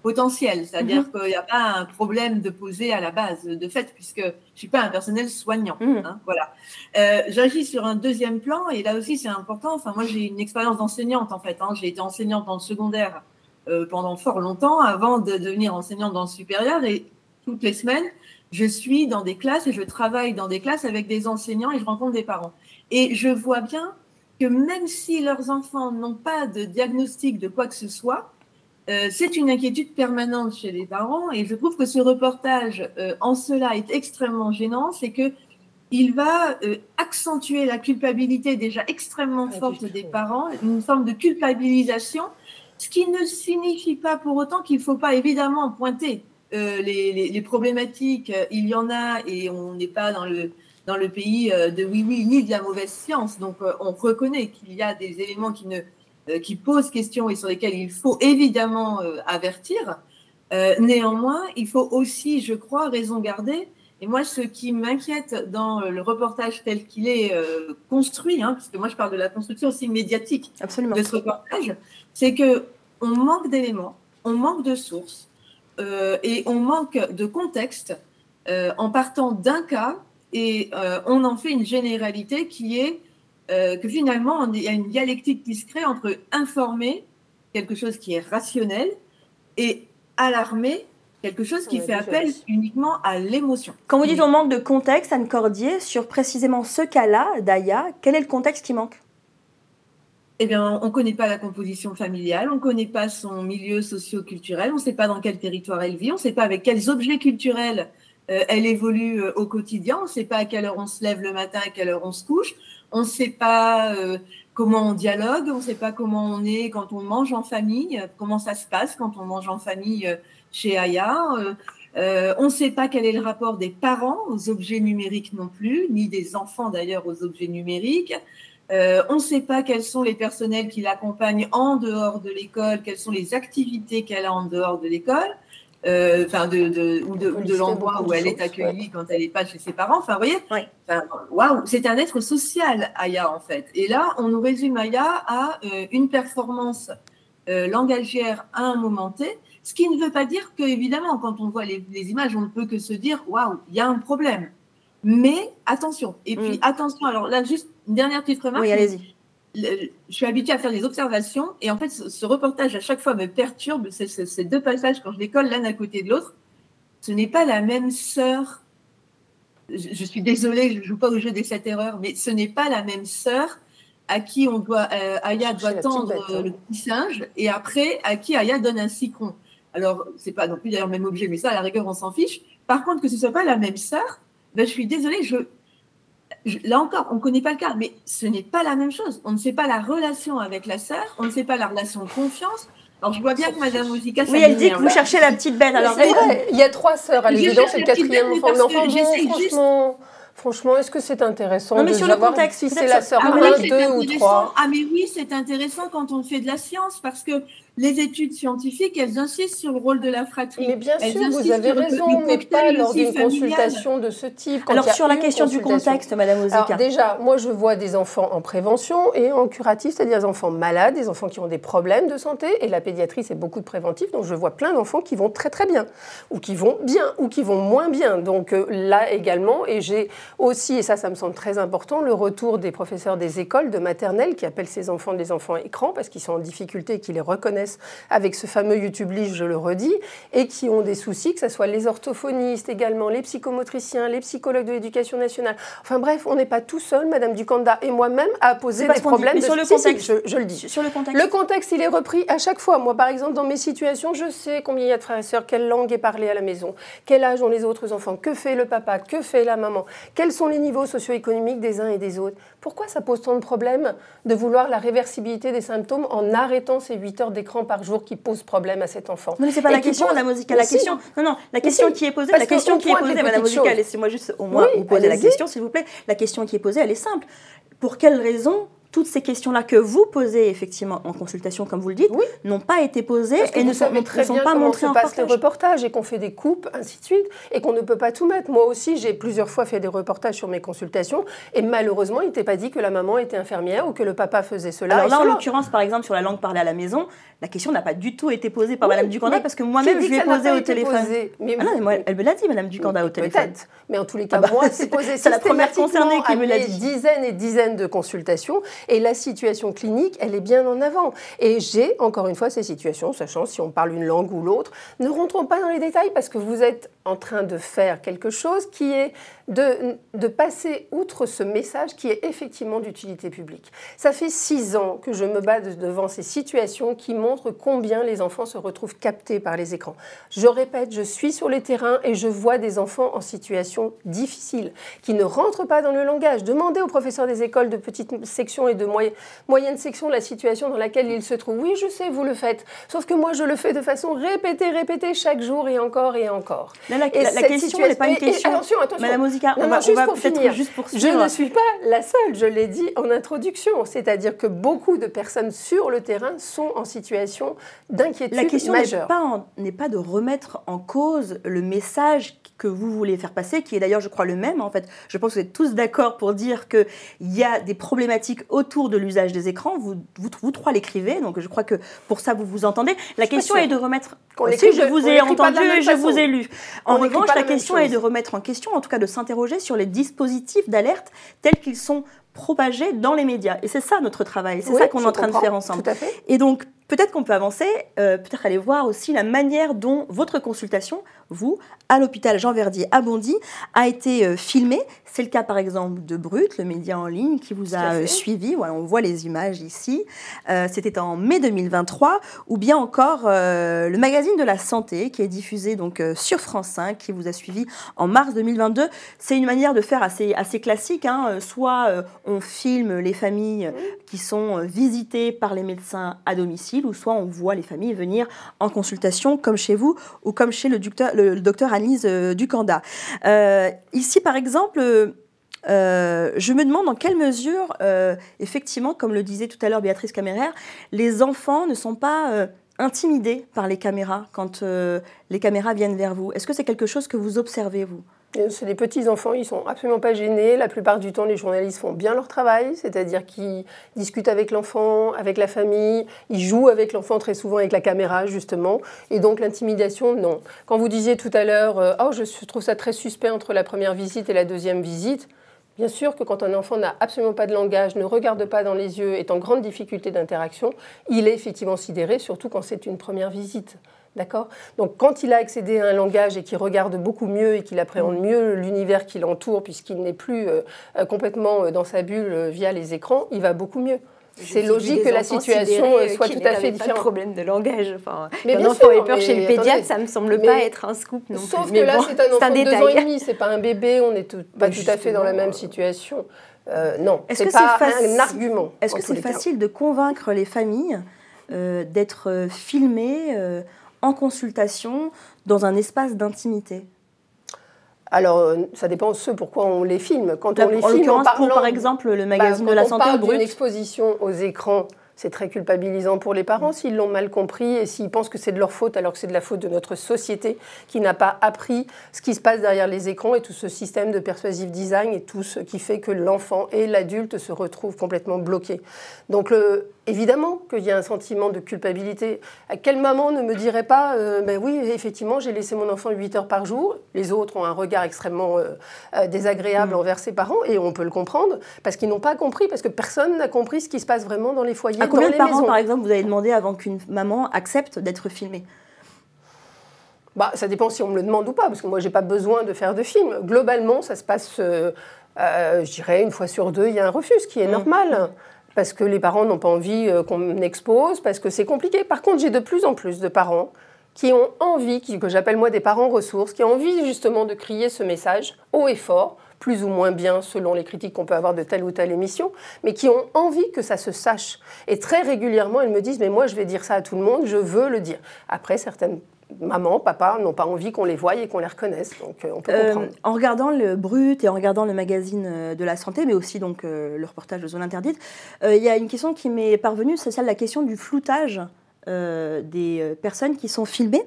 potentiel, c'est-à-dire mhm. qu'il n'y a pas un problème de poser à la base de fait, puisque je ne suis pas un personnel soignant. Mhm. Hein, voilà. Euh, J'agis sur un deuxième plan, et là aussi c'est important. Enfin, moi j'ai une expérience d'enseignante en fait. Hein. J'ai été enseignante dans le secondaire euh, pendant fort longtemps, avant de devenir enseignante dans le supérieur, et toutes les semaines, je suis dans des classes et je travaille dans des classes avec des enseignants et je rencontre des parents. Et je vois bien que même si leurs enfants n'ont pas de diagnostic de quoi que ce soit, euh, c'est une inquiétude permanente chez les parents et je trouve que ce reportage euh, en cela est extrêmement gênant, c'est que il va euh, accentuer la culpabilité déjà extrêmement forte des parents, une forme de culpabilisation, ce qui ne signifie pas pour autant qu'il ne faut pas évidemment pointer les, les, problématiques. Il y en a et on n'est pas dans le dans le pays de oui oui ni de la mauvaise science, donc on reconnaît qu'il y a des éléments qui ne qui posent question et sur lesquels il faut évidemment euh, avertir. Euh, néanmoins, il faut aussi, je crois, raison garder. Et moi, ce qui m'inquiète dans le reportage tel qu'il est construit, hein, puisque moi je parle de la construction aussi médiatique Absolument. de ce reportage, c'est que on manque d'éléments, on manque de sources et on manque de contexte en partant d'un cas et on en fait une généralité qui est euh, que finalement, il y a une dialectique qui se crée entre informer, quelque chose qui est rationnel, et alarmer, quelque chose qui fait appel uniquement à l'émotion. Quand vous dites on manque de contexte, Anne Cordier, sur précisément ce cas-là, Daya, quel est le contexte qui manque? Eh bien, on ne connaît pas la composition familiale, on ne connaît pas son milieu socio-culturel, on ne sait pas dans quel territoire elle vit, on ne sait pas avec quels objets culturels euh, elle évolue euh, au quotidien, on ne sait pas à quelle heure on se lève le matin, à quelle heure on se couche, on ne sait pas euh, comment on dialogue, on ne sait pas comment on est quand on mange en famille, comment ça se passe quand on mange en famille euh, chez Aya. Euh, on ne sait pas quel est le rapport des parents aux objets numériques non plus, ni des enfants d'ailleurs aux objets numériques. on ne sait pas quels sont les personnels qui l'accompagnent en dehors de l'école, quelles sont les activités qu'elle a en dehors de l'école. Euh, enfin de, de, ou de, de l'endroit où elle est accueillie quand elle n'est pas chez ses parents. Enfin, vous voyez, waouh, c'est un être social, Aya, en fait. Et là, on nous résume Aya à euh, une performance euh, langagière à un moment T, ce qui ne veut pas dire que, évidemment, quand on voit les, les images, on ne peut que se dire, waouh, il y a un problème. Mais attention, et puis mm. attention, alors là, juste une dernière petite remarque. Oui, allez-y je suis habituée à faire des observations et en fait, ce, reportage à chaque fois me perturbe. Ces deux passages, quand je les colle l'un à côté de l'autre, ce n'est pas la même sœur. Je, suis désolée, je ne joue pas au jeu des sept erreurs, mais ce n'est pas la même sœur à qui on doit, euh, Aya doit tendre euh, le petit singe et après à qui Aya donne un citron. Alors, c'est pas non plus d'ailleurs le même objet, mais ça, à la rigueur, on s'en fiche. Par contre, que ce soit pas la même sœur, ben, je suis désolée, je, là encore, on ne connaît pas le cas, mais ce n'est pas la même chose. On ne sait pas la relation avec la sœur, on ne sait pas la relation de confiance. Alors, je vois bien que Madame Mouzica... Oui, elle dit que vous cherchez la petite bête. Alors, il y a trois sœurs, à l'évidence, c'est le quatrième enfant. franchement... Franchement, est-ce que c'est intéressant non, mais sur le contexte, si c'est la sœur 1, ah, 2 ou 3 Ah mais oui, c'est intéressant quand on fait de la science parce que les études scientifiques, elles insistent sur le rôle de la fratrie. Mais bien sûr, vous avez raison, mais pas lors d'une consultation de ce type. Alors sur la question du contexte, Madame Ozika. Alors déjà, moi je vois des enfants en prévention et en curatif, c'est-à-dire des enfants malades, des enfants qui ont des problèmes de santé, et la pédiatrie c'est beaucoup de préventif, donc je vois plein d'enfants qui vont très très bien, ou qui vont bien, ou qui vont moins bien. Donc euh, là également, et j'ai aussi, et ça ça me semble très important, le retour des professeurs des écoles de maternelle qui appellent ces enfants des enfants écrans parce qu'ils sont en difficulté et qui les reconnaissent avec ce fameux YouTube Livre, je le redis, et qui ont des soucis, que ce soit les orthophonistes également, les psychomotriciens, les psychologues de l'éducation nationale. Enfin bref, on n'est pas tout seul, Madame Ducanda et moi-même, à poser des problèmes. de... sur le contexte, je, je, le dis. Sur le contexte. Le contexte, il est repris à chaque fois. Moi, par exemple, dans mes situations, je sais combien il y a de frères et sœurs, quelle langue est parlée à la maison, quel âge ont les autres enfants, que fait le papa, que fait la maman, quels sont les niveaux socio-économiques des uns et des autres. Pourquoi ça pose tant de problèmes de vouloir la réversibilité des symptômes en arrêtant ces 8 heures d'écran par jour qui posent problème à cet enfant? Non, mais c'est pas la question, la musique. La question, non, non, la question qui est posée, la question qui est posée, Madame laissez-moi juste au moins vous poser la question, s'il vous plaît. La question qui est posée, elle est simple. Pour quelles raisons toutes ces questions-là que vous posez effectivement en consultation, comme vous le dites, n'ont pas été posées et ne sont, très sont bien pas montrées en passe reportage. les reportages et qu'on fait des coupes, ainsi de suite, et qu'on ne peut pas tout mettre. Moi aussi, j'ai plusieurs fois fait des reportages sur mes consultations et malheureusement, il n'était pas dit que la maman était infirmière ou que le papa faisait cela. Alors là, en l'occurrence, par exemple, sur la langue parlée à la maison, la question n'a pas du tout été posée par Oui, Madame Ducanda parce que moi-même, je lui ai posé au téléphone. posé Mais Ah non, mais moi, elle me l'a dit, Madame Ducanda, au téléphone. Peut-être, mais en tous les cas, Ah bah, moi, c'est- posé c'est la première concernée qui me l'a dit. dizaines et dizaines de consultations, et la situation clinique, elle est bien en avant. Et j'ai, encore une fois, ces situations, sachant si on parle une langue ou l'autre, ne rentrons pas dans les détails parce que vous êtes en train de faire quelque chose qui est de, de passer outre ce message qui est effectivement d'utilité publique. Ça fait six ans que je me bats de- devant ces situations qui montrent combien les enfants se retrouvent captés par les écrans. Je répète, je suis sur les terrains et je vois des enfants en situation difficile, qui ne rentrent pas dans le langage. Demandez aux professeurs des écoles de petites sections et de moy- moyennes sections la situation dans laquelle ils se trouvent. Oui, je sais, vous le faites. Sauf que moi, je le fais de façon répétée, répétée chaque jour et encore et encore. La, la- la question n'est pas une situation- et- et question. attention, attention. Madame Osica, Non, on non, va, on juste va pour finir. juste pour Je ne suis pas la seule, je l'ai dit en introduction. C'est-à-dire que beaucoup de personnes sur le terrain sont en situation d'inquiétude La question n'est majeure. pas, en- n'est pas de remettre en cause le message que vous voulez faire passer, qui est d'ailleurs, je crois, le même. En fait, je pense que vous êtes tous d'accord pour dire qu'il y a des problématiques autour de l'usage des écrans. Vous, vous, vous trois l'écrivez, donc je crois que pour ça, vous vous entendez. La question est de remettre... Qu'on Si, je vous ai entendu et je vous ai lu. En revanche, la question est de remettre en question, en tout cas de s'interroger sur les dispositifs d'alerte tels qu'ils sont propagés dans les médias. Et c'est ça notre travail, c'est Oui, ça qu'on est en train de faire ensemble. Tout à fait. Et donc, peut-être qu'on peut avancer, euh, peut-être aller voir aussi la manière dont votre consultation, vous, à l'hôpital Jean Verdier à Bondy, a été euh, filmée. C'est le cas, par exemple, de Brut, le média en ligne qui vous a euh, suivi. Voilà, on voit les images ici. Euh, C'était en mai 2023. Ou bien encore euh, le magazine de la santé qui est diffusé donc euh, sur France 5, qui vous a suivi en mars 2022. C'est une manière de faire assez, assez classique. hein. Soit on filme les familles qui sont visitées par les médecins à domicile, ou soit on voit les familles venir en consultation, comme chez vous, ou comme chez le docteur, le, docteur Annelise euh, Ducanda. Euh, ici, par exemple, euh, je me demande dans quelle mesure, effectivement, comme le disait tout à l'heure Béatrice Caméraire, les enfants ne sont pas intimidés par les caméras quand les caméras viennent vers vous. Est-ce que c'est quelque chose que vous observez, vous? Et C'est des petits enfants, ils sont absolument pas gênés. La plupart du temps, les journalistes font bien leur travail, c'est-à-dire qu'ils discutent avec l'enfant, avec la famille, ils jouent avec l'enfant très souvent avec la caméra justement. Et donc l'intimidation, non. Quand vous disiez tout à l'heure, euh, oh, je trouve ça très suspect entre la première visite et la deuxième visite. Bien sûr que quand un enfant n'a absolument pas de langage, ne regarde pas dans les yeux, est en grande difficulté d'interaction, il est effectivement sidéré, surtout quand c'est une première visite. D'accord? Donc, quand il a accédé à un langage et qu'il regarde beaucoup mieux et qu'il appréhende mieux l'univers qui l'entoure, puisqu'il n'est plus euh, euh, complètement euh, dans sa bulle euh, via les écrans, il va beaucoup mieux. C'est logique que la situation soit tout à fait Pas de différente. problème de langage. Enfin, Mais bien enfant sûr, ait peur chez le pédiatre, ça me semble Mais- pas être un scoop non Sauf plus. que Mais là, bon, c'est un enfant de deux ans et demi, c'est pas un bébé, on est tout- pas Bah, tout à fait dans la même situation. Euh, non, c'est que pas un argument. Est-ce que c'est facile de convaincre les familles euh, d'être filmées euh, en consultation dans un espace d'intimité Alors, euh, ça dépend ce pourquoi on les filme. Quand Là, on les En filme en l'occurrence, pour parlant, par exemple le magazine bah, de la quand on santé parle brut. d'une exposition aux écrans, c'est très culpabilisant pour les parents s'ils l'ont mal compris et s'ils pensent que c'est de leur faute alors que c'est de la faute de notre société qui n'a pas appris ce qui se passe derrière les écrans et tout ce système de persuasive design et tout ce qui fait que l'enfant et l'adulte se retrouvent complètement bloqués. Donc le, évidemment qu'il y a un sentiment de culpabilité. À quelle maman ne me dirait pas, euh, ben oui, effectivement, j'ai laissé mon enfant 8 heures par jour, les autres ont un regard extrêmement euh, euh, désagréable mm. envers ses parents, et on peut le comprendre, parce qu'ils n'ont pas compris, parce que personne n'a compris ce qui se passe vraiment dans les foyers, à combien de parents, par exemple, vous avez demandé avant qu'une maman accepte d'être filmée? Bah, ça dépend si on me le demande ou pas, parce que moi, je n'ai pas besoin de faire de film. Globalement, ça se passe, je dirais, une fois sur deux, il y a un refus, ce qui est mm. normal parce que les parents n'ont pas envie euh, qu'on expose, parce que c'est compliqué. Par contre, j'ai de plus en plus de parents qui ont envie, que j'appelle moi des parents ressources, qui ont envie justement de crier ce message haut et fort, plus ou moins bien selon les critiques qu'on peut avoir de telle ou telle émission, mais qui ont envie que ça se sache. Et très régulièrement, ils me disent, mais moi je vais dire ça à tout le monde, je veux le dire. Après, certaines maman, papa n'ont pas envie qu'on les voie et qu'on les reconnaisse. Donc euh, on peut comprendre. Euh, en regardant le Brut et en regardant le magazine euh, de la santé, mais aussi donc le reportage de Zone Interdite, il y a une question qui m'est parvenue, c'est celle de la question du floutage. des personnes qui sont filmées.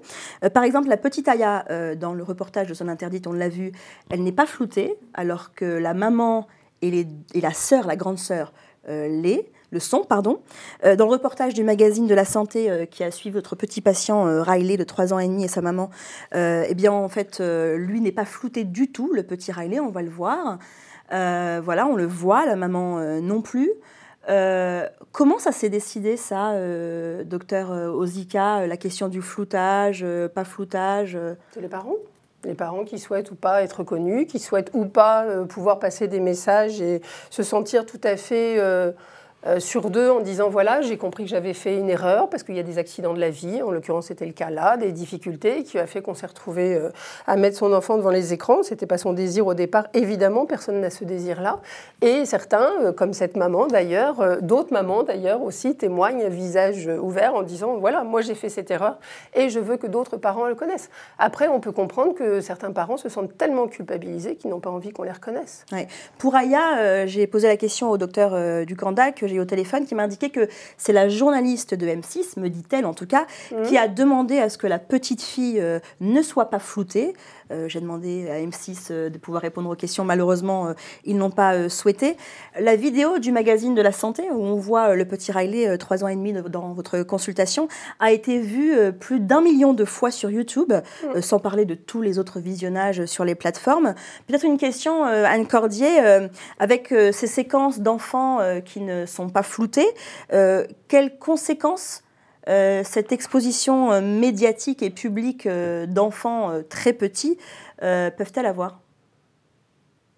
par exemple, la petite Aya, dans le reportage de Zone Interdite, on l'a vu, elle n'est pas floutée, alors que la maman et, et la sœur, la grande sœur, l'est le son, pardon. Euh, dans le reportage du magazine de la santé euh, qui a suivi votre petit patient euh, Riley de 3 ans et demi et sa maman, eh bien en fait, lui n'est pas flouté du tout, le petit Riley, on va le voir. voilà, on le voit, la maman non plus. comment ça s'est décidé, ça, docteur Ozika, la question du floutage, pas floutage C'est les parents les parents qui souhaitent ou pas être connus, qui souhaitent ou pas pouvoir passer des messages et se sentir tout à fait euh, sur deux en disant voilà, j'ai compris que j'avais fait une erreur parce qu'il y a des accidents de la vie, en l'occurrence c'était le cas là, des difficultés qui a fait qu'on s'est retrouvé euh, à mettre son enfant devant les écrans. C'était pas son désir au départ, évidemment, personne n'a ce désir-là. Et certains, euh, comme cette maman d'ailleurs, d'autres mamans d'ailleurs aussi témoignent visage ouvert en disant voilà, moi j'ai fait cette erreur et je veux que d'autres parents le connaissent. Après, on peut comprendre que certains parents se sentent tellement culpabilisés qu'ils n'ont pas envie qu'on les reconnaisse. Pour Aya, j'ai posé la question au docteur Ducanda au téléphone qui m'a indiqué que c'est la journaliste de M6, me dit-elle en tout cas, mmh. qui a demandé à ce que la petite fille euh, ne soit pas floutée. Euh, j'ai demandé à M6 euh, de pouvoir répondre aux questions. Malheureusement, euh, ils n'ont pas souhaité. La vidéo du magazine de la santé, où on voit le petit Riley, trois ans et demi, dans votre consultation, a été vue plus d'un million de fois sur YouTube, sans parler de tous les autres visionnages sur les plateformes. Peut-être une question, Anne Cordier, avec ces séquences d'enfants qui ne sont pas floutés, quelles conséquences euh, cette exposition euh, médiatique et publique euh, d'enfants très petits peuvent-elles avoir?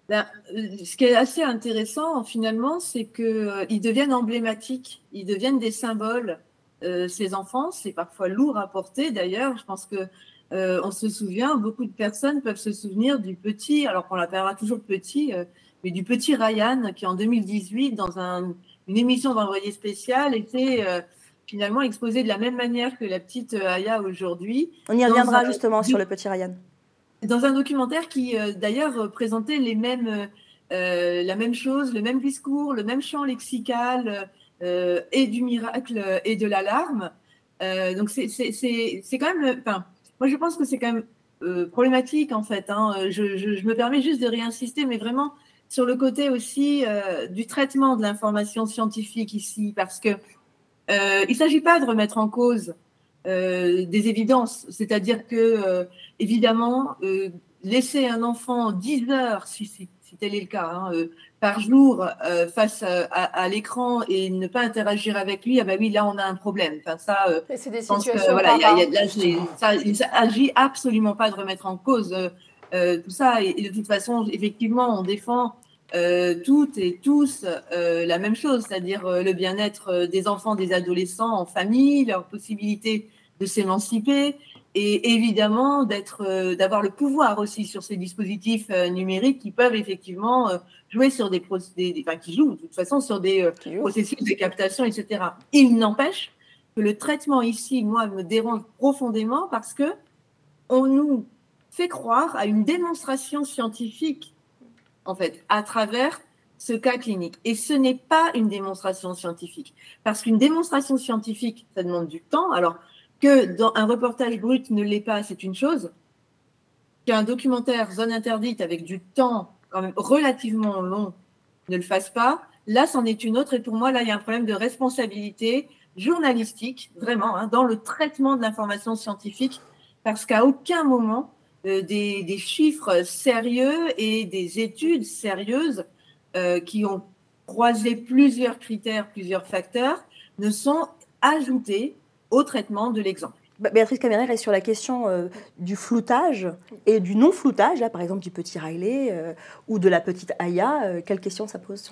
Ben, ce qui est assez intéressant finalement, c'est qu'ils deviennent emblématiques, ils deviennent des symboles. ces enfants, c'est parfois lourd à porter d'ailleurs. Je pense que on se souvient, beaucoup de personnes peuvent se souvenir du petit, alors qu'on l'appellera toujours petit, mais du petit Ryan qui en 2018, dans une émission d'envoyé spécial, était finalement exposé de la même manière que la petite euh, Aya aujourd'hui. On y reviendra justement sur le petit Ryan. Dans un documentaire qui euh, d'ailleurs présentait les mêmes, euh, la même chose, le même discours, le même champ lexical et du miracle et de l'alarme. donc c'est quand même, enfin, moi je pense que c'est quand même problématique en fait. Hein. Je, je, je, me permets juste de réinsister, mais vraiment sur le côté aussi du traitement de l'information scientifique ici, parce que il ne s'agit pas de remettre en cause euh, des évidences, c'est-à-dire que, euh, évidemment, laisser un enfant 10 heures, si, si, tel est le cas, hein, par jour face à, l'écran et ne pas interagir avec lui, ah ben oui, là on a un problème. Enfin, ça, c'est des situations. voilà, ça, il ne s'agit absolument pas de remettre en cause tout ça. et, de toute façon, effectivement, on défend euh, toutes et tous euh, la même chose, c'est-à-dire euh, le bien-être des enfants, des adolescents en famille, leur possibilité de s'émanciper et évidemment d'être, d'avoir le pouvoir aussi sur ces dispositifs numériques qui peuvent effectivement jouer sur des, enfin, qui jouent de toute façon sur des processus de captation, etc. Il n'empêche que le traitement ici, moi, me dérange profondément parce que on nous fait croire à une démonstration scientifique en fait, à travers ce cas clinique. Et ce n'est pas une démonstration scientifique. Parce qu'une démonstration scientifique, ça demande du temps. Alors que dans un reportage brut ne l'est pas, c'est une chose. Qu'un documentaire zone interdite avec du temps quand même relativement long ne le fasse pas, Là, c'en est une autre. Et pour moi, là, il y a un problème de responsabilité journalistique, vraiment, hein, dans le traitement de l'information scientifique, parce qu'à aucun moment, euh, des, chiffres sérieux et des études sérieuses euh, qui ont croisé plusieurs critères, plusieurs facteurs, ne sont ajoutés au traitement de l'exemple. Béatrice Caméraire est sur la question euh, du floutage et du non-floutage, par exemple du petit Riley euh, ou de la petite Aya. Euh, quelle question ça pose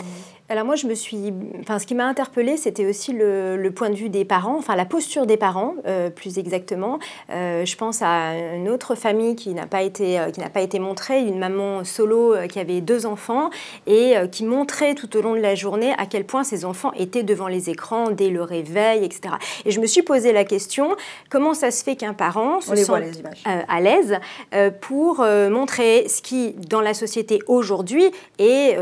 Alors moi, je me suis... Enfin, ce qui m'a interpellée, c'était aussi le, point de vue des parents, enfin la posture des parents, plus exactement. je pense à une autre famille qui n'a pas été, qui n'a pas été montrée, une maman solo qui avait deux enfants et qui montrait tout au long de la journée à quel point ses enfants étaient devant les écrans dès le réveil, etc. Et je me suis posé la question, comment ça se fait qu'un parent se sent euh, à l'aise euh, pour euh, montrer ce qui, dans la société aujourd'hui, est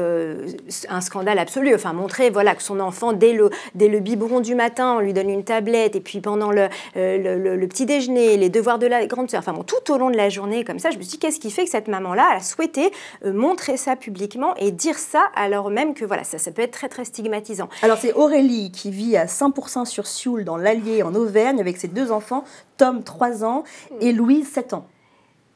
un scandale absolu. Enfin, montrer voilà, que son enfant, dès le, dès le biberon du matin, on lui donne une tablette, et puis pendant le, le, petit déjeuner, les devoirs de la grande sœur, enfin bon, tout au long de la journée, comme ça, je me suis dit, qu'est-ce qui fait que cette maman-là a souhaité montrer ça publiquement et dire ça alors même que voilà, ça, ça peut être très très stigmatisant. Alors c'est Aurélie qui vit à 100% sur Sioule dans l'Allier en Auvergne avec ses deux enfants Tom, 3 ans, et Louise, 7 ans.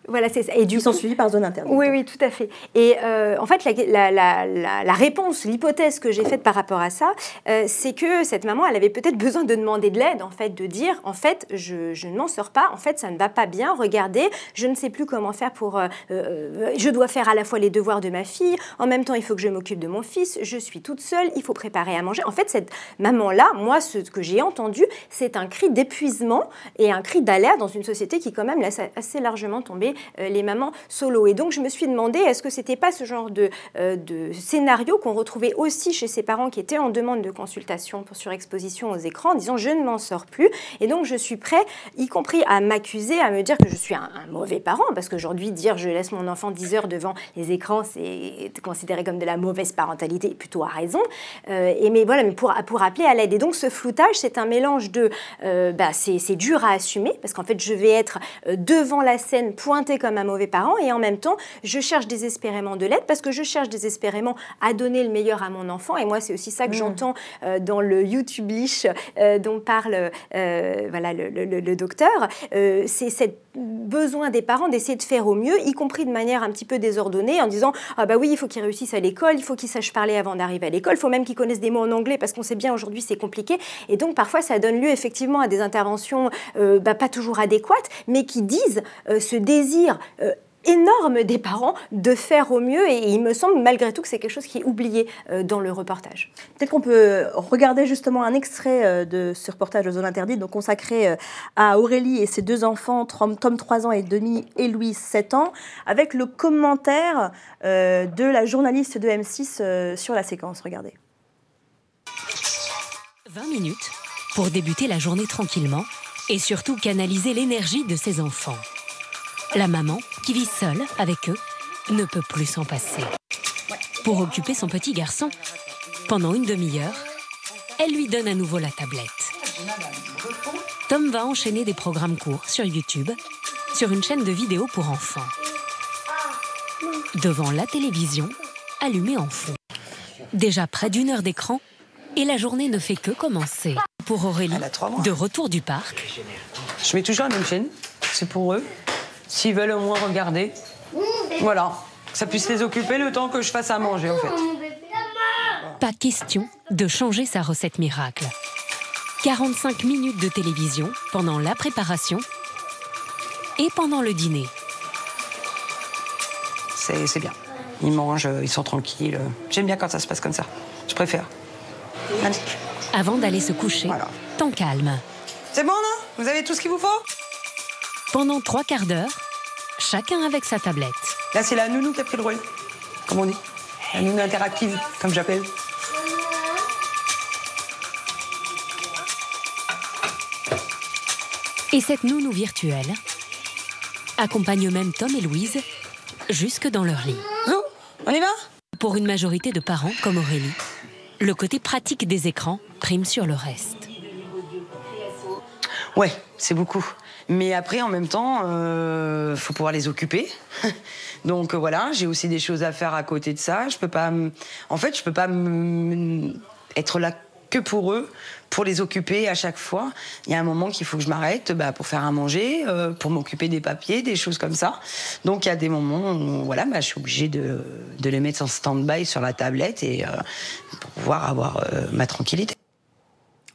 Voilà, c'est ça. Et du Ils sont suivis par zone interdite. Oui, oui, tout à fait. Et euh, en fait, la, la, la, réponse, l'hypothèse que j'ai faite par rapport à ça, euh, c'est que cette maman, elle avait peut-être besoin de demander de l'aide, en fait, de dire, en fait, je, je ne m'en sors pas, en fait, ça ne va pas bien, regardez, je ne sais plus comment faire pour... Euh, je dois faire à la fois les devoirs de ma fille, en même temps, il faut que je m'occupe de mon fils, je suis toute seule, il faut préparer à manger. En fait, cette maman-là, moi, ce que j'ai entendu, c'est un cri d'épuisement et un cri d'alerte dans une société qui, quand même, laisse assez largement tomber euh, les mamans solo. Et donc, je me suis demandé, est-ce que c'était pas ce genre de, euh, de scénario qu'on retrouvait aussi chez ces parents qui étaient en demande de consultation pour surexposition aux écrans, en disant je ne m'en sors plus. Et donc, je suis prêt, y compris à m'accuser, à me dire que je suis un, mauvais parent, parce qu'aujourd'hui, dire je laisse mon enfant 10 heures devant les écrans, c'est considéré comme de la mauvaise parentalité, plutôt à raison. Euh, et mais voilà, mais pour, pour appeler à l'aide. Et donc, ce floutage, c'est un mélange de, bah, c'est dur à assumer, parce qu'en fait, je vais être devant la scène, comme un mauvais parent et en même temps, je cherche désespérément de l'aide parce que je cherche désespérément à donner le meilleur à mon enfant. Et moi, c'est aussi ça que mm. j'entends euh, dans le YouTube Lish euh, dont parle euh, voilà, le, docteur. c'est ce besoin des parents d'essayer de faire au mieux, y compris de manière un petit peu désordonnée, en disant Ah, bah oui, il faut qu'il réussisse à l'école, il faut qu'il sache parler avant d'arriver à l'école, il faut même qu'il connaisse des mots en anglais parce qu'on sait bien aujourd'hui c'est compliqué. Et donc, parfois, ça donne lieu effectivement à des interventions bah, pas toujours adéquates, mais qui disent ce désir euh, énorme des parents de faire au mieux et il me semble malgré tout que c'est quelque chose qui est oublié euh, dans le reportage. Peut-être qu'on peut regarder justement un extrait euh, de ce reportage de Zone Interdite donc consacré à Aurélie et ses deux enfants, Tom 3 ans et demi et Louise 7 ans, avec le commentaire de la journaliste de M6 sur la séquence. Regardez. 20 minutes pour débuter la journée tranquillement et surtout canaliser l'énergie de ses enfants. La maman, qui vit seule avec eux, ne peut plus s'en passer. Pour occuper son petit garçon, pendant une demi-heure, elle lui donne à nouveau la tablette. Tom va enchaîner des programmes courts sur YouTube, sur une chaîne de vidéos pour enfants. Devant la télévision, allumée en fond. Déjà près d'une heure d'écran, et la journée ne fait que commencer. Pour Aurélie, de retour du parc. Je mets toujours la même chaîne, c'est pour eux. S'ils veulent au moins regarder. Voilà. Que ça puisse les occuper le temps que je fasse à manger, en fait. Pas question de changer sa recette miracle. 45 minutes de télévision pendant la préparation et pendant le dîner. C'est bien. Ils mangent, ils sont tranquilles. J'aime bien quand ça se passe comme ça. Je préfère. Avant d'aller se coucher, temps calme. C'est bon, non? Vous avez tout ce qu'il vous faut? Pendant trois quarts d'heure, chacun avec sa tablette. Là, c'est la nounou qui a pris le rôle, comme on dit. La nounou interactive, comme j'appelle. Et cette nounou virtuelle accompagne même Tom et Louise jusque dans leur lit. on y va? Pour une majorité de parents comme Aurélie, le côté pratique des écrans prime sur le reste. Ouais, c'est beaucoup. Mais après, en même temps, il faut pouvoir les occuper. Donc voilà, j'ai aussi des choses à faire à côté de ça. Je peux pas, en fait, je peux pas être là que pour eux, pour les occuper à chaque fois. Il y a un moment qu'il faut que je m'arrête bah, pour faire à manger, euh, pour m'occuper des papiers, des choses comme ça. Donc il y a des moments où voilà, bah, je suis obligée de, de, les mettre en stand-by sur la tablette et euh, pour pouvoir avoir euh, ma tranquillité.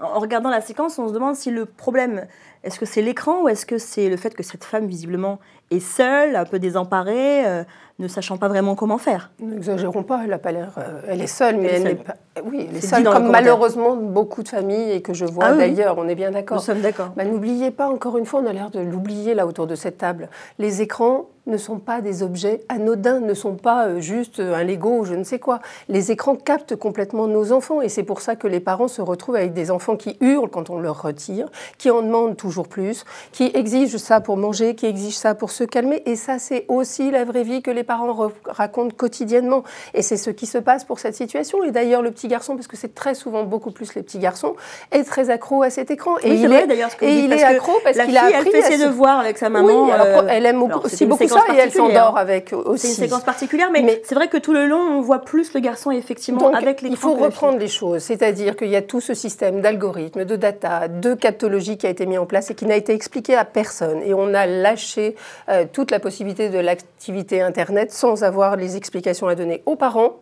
En regardant la séquence, on se demande si le problème, est-ce que c'est l'écran ou est-ce que c'est le fait que cette femme visiblement est seule, un peu désemparée, ne sachant pas vraiment comment faire. N'exagérons pas, elle a pas l'air. Euh, elle est seule, mais elle, n'est pas. Oui, elle est, seule, comme malheureusement beaucoup de familles et que je vois ah d'ailleurs. On est bien d'accord. Nous sommes d'accord. Bah, n'oubliez pas, encore une fois, on a l'air de l'oublier là autour de cette table. Les écrans ne sont pas des objets anodins, ne sont pas euh, juste un Lego ou je ne sais quoi. Les écrans captent complètement nos enfants et c'est pour ça que les parents se retrouvent avec des enfants qui hurlent quand on leur retire, qui en demandent toujours plus, qui exigent ça pour manger, qui exigent ça pour se calmer. Et ça, c'est aussi la vraie vie que les parents racontent quotidiennement. Et c'est ce qui se passe pour cette situation. Et d'ailleurs, le petit garçon, parce que c'est très souvent beaucoup plus les petits garçons, est très accro à cet écran. Et il, est, et il est accro parce qu'il a appris elle fait ses devoirs avec sa maman. Oui, alors, elle aime aussi beaucoup ça et elle s'endort avec aussi. C'est une séquence particulière, mais, c'est vrai que tout le long, on voit plus le garçon effectivement avec l'écran. Il faut reprendre les choses, c'est-à-dire qu'il y a tout ce système d'algorithmes, de data, de captologie qui a été mis en place et qui n'a été expliqué à personne. Et on a lâché euh, toute la possibilité de l'activité Internet sans avoir les explications à donner aux parents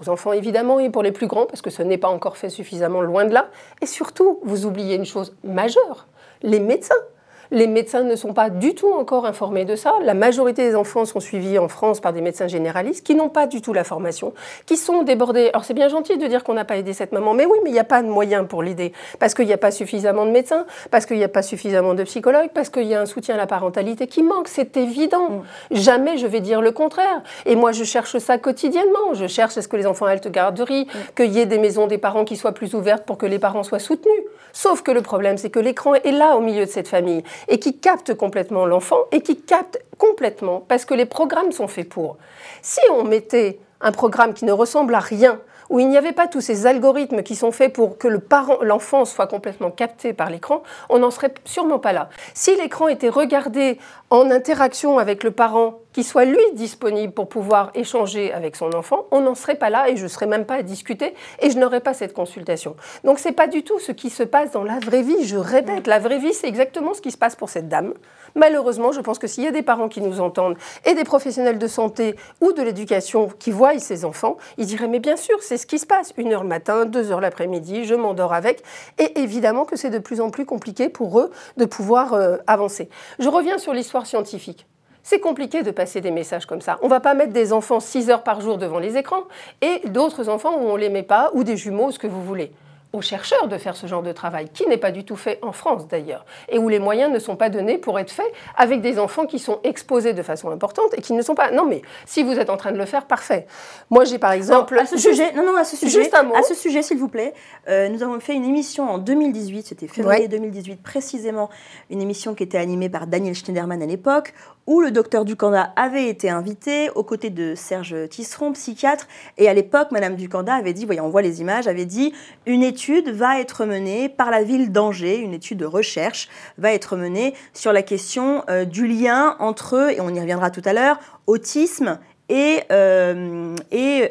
aux enfants évidemment et pour les plus grands, parce que ce n'est pas encore fait suffisamment loin de là. Et surtout, vous oubliez une chose majeure, les médecins. Les médecins ne sont pas du tout encore informés de ça. La majorité des enfants sont suivis en France par des médecins généralistes qui n'ont pas du tout la formation, qui sont débordés. Alors c'est bien gentil de dire qu'on n'a pas aidé cette maman, mais oui, mais il n'y a pas de moyens pour l'aider. Parce qu'il n'y a pas suffisamment de médecins, parce qu'il n'y a pas suffisamment de psychologues, parce qu'il y a un soutien à la parentalité qui manque. C'est évident. Mm. Jamais je vais dire le contraire. Et moi, je cherche ça quotidiennement. Je cherche est-ce que les enfants aient garderie, mm. qu'il y ait des maisons des parents qui soient plus ouvertes pour que les parents soient soutenus. Sauf que le problème, c'est que l'écran est là au milieu de cette famille et qui capte complètement l'enfant et qui capte complètement parce que les programmes sont faits pour. Si on mettait un programme qui ne ressemble à rien, où il n'y avait pas tous ces algorithmes qui sont faits pour que le parent, l'enfant soit complètement capté par l'écran, on n'en serait sûrement pas là. Si l'écran était regardé en interaction avec le parent, qui soit lui disponible pour pouvoir échanger avec son enfant, on n'en serait pas là et je ne serais même pas à discuter et je n'aurais pas cette consultation. Donc ce n'est pas du tout ce qui se passe dans la vraie vie. Je répète, la vraie vie, c'est exactement ce qui se passe pour cette dame. Malheureusement, je pense que s'il y a des parents qui nous entendent et des professionnels de santé ou de l'éducation qui voient ces enfants, ils diraient mais bien sûr, c'est ce qui se passe. Une heure le matin, deux heures l'après-midi, je m'endors avec. Et évidemment que c'est de plus en plus compliqué pour eux de pouvoir euh, avancer. Je reviens sur l'histoire scientifique. C'est compliqué de passer des messages comme ça. On ne va pas mettre des enfants 6 heures par jour devant les écrans et d'autres enfants où on ne les met pas, ou des jumeaux, ce que vous voulez aux chercheurs de faire ce genre de travail, qui n'est pas du tout fait en France d'ailleurs, et où les moyens ne sont pas donnés pour être faits avec des enfants qui sont exposés de façon importante et qui ne sont pas. Non, mais si vous êtes en train de le faire, parfait. Moi, j'ai par exemple. à ce sujet, non, non, à ce sujet, juste un mot. À ce sujet, s'il vous plaît, euh, nous avons fait une émission en 2018, c'était février 2018 précisément, une émission qui était animée par Daniel Schneiderman à l'époque, où le docteur Ducanda avait été invité aux côtés de Serge Tisseron, psychiatre, et à l'époque, Madame Ducanda avait dit, voyez, on voit les images, avait dit une étude va être menée par la ville d'Angers, une étude de recherche va être menée sur la question euh, du lien entre, et on y reviendra tout à l'heure, autisme et, euh,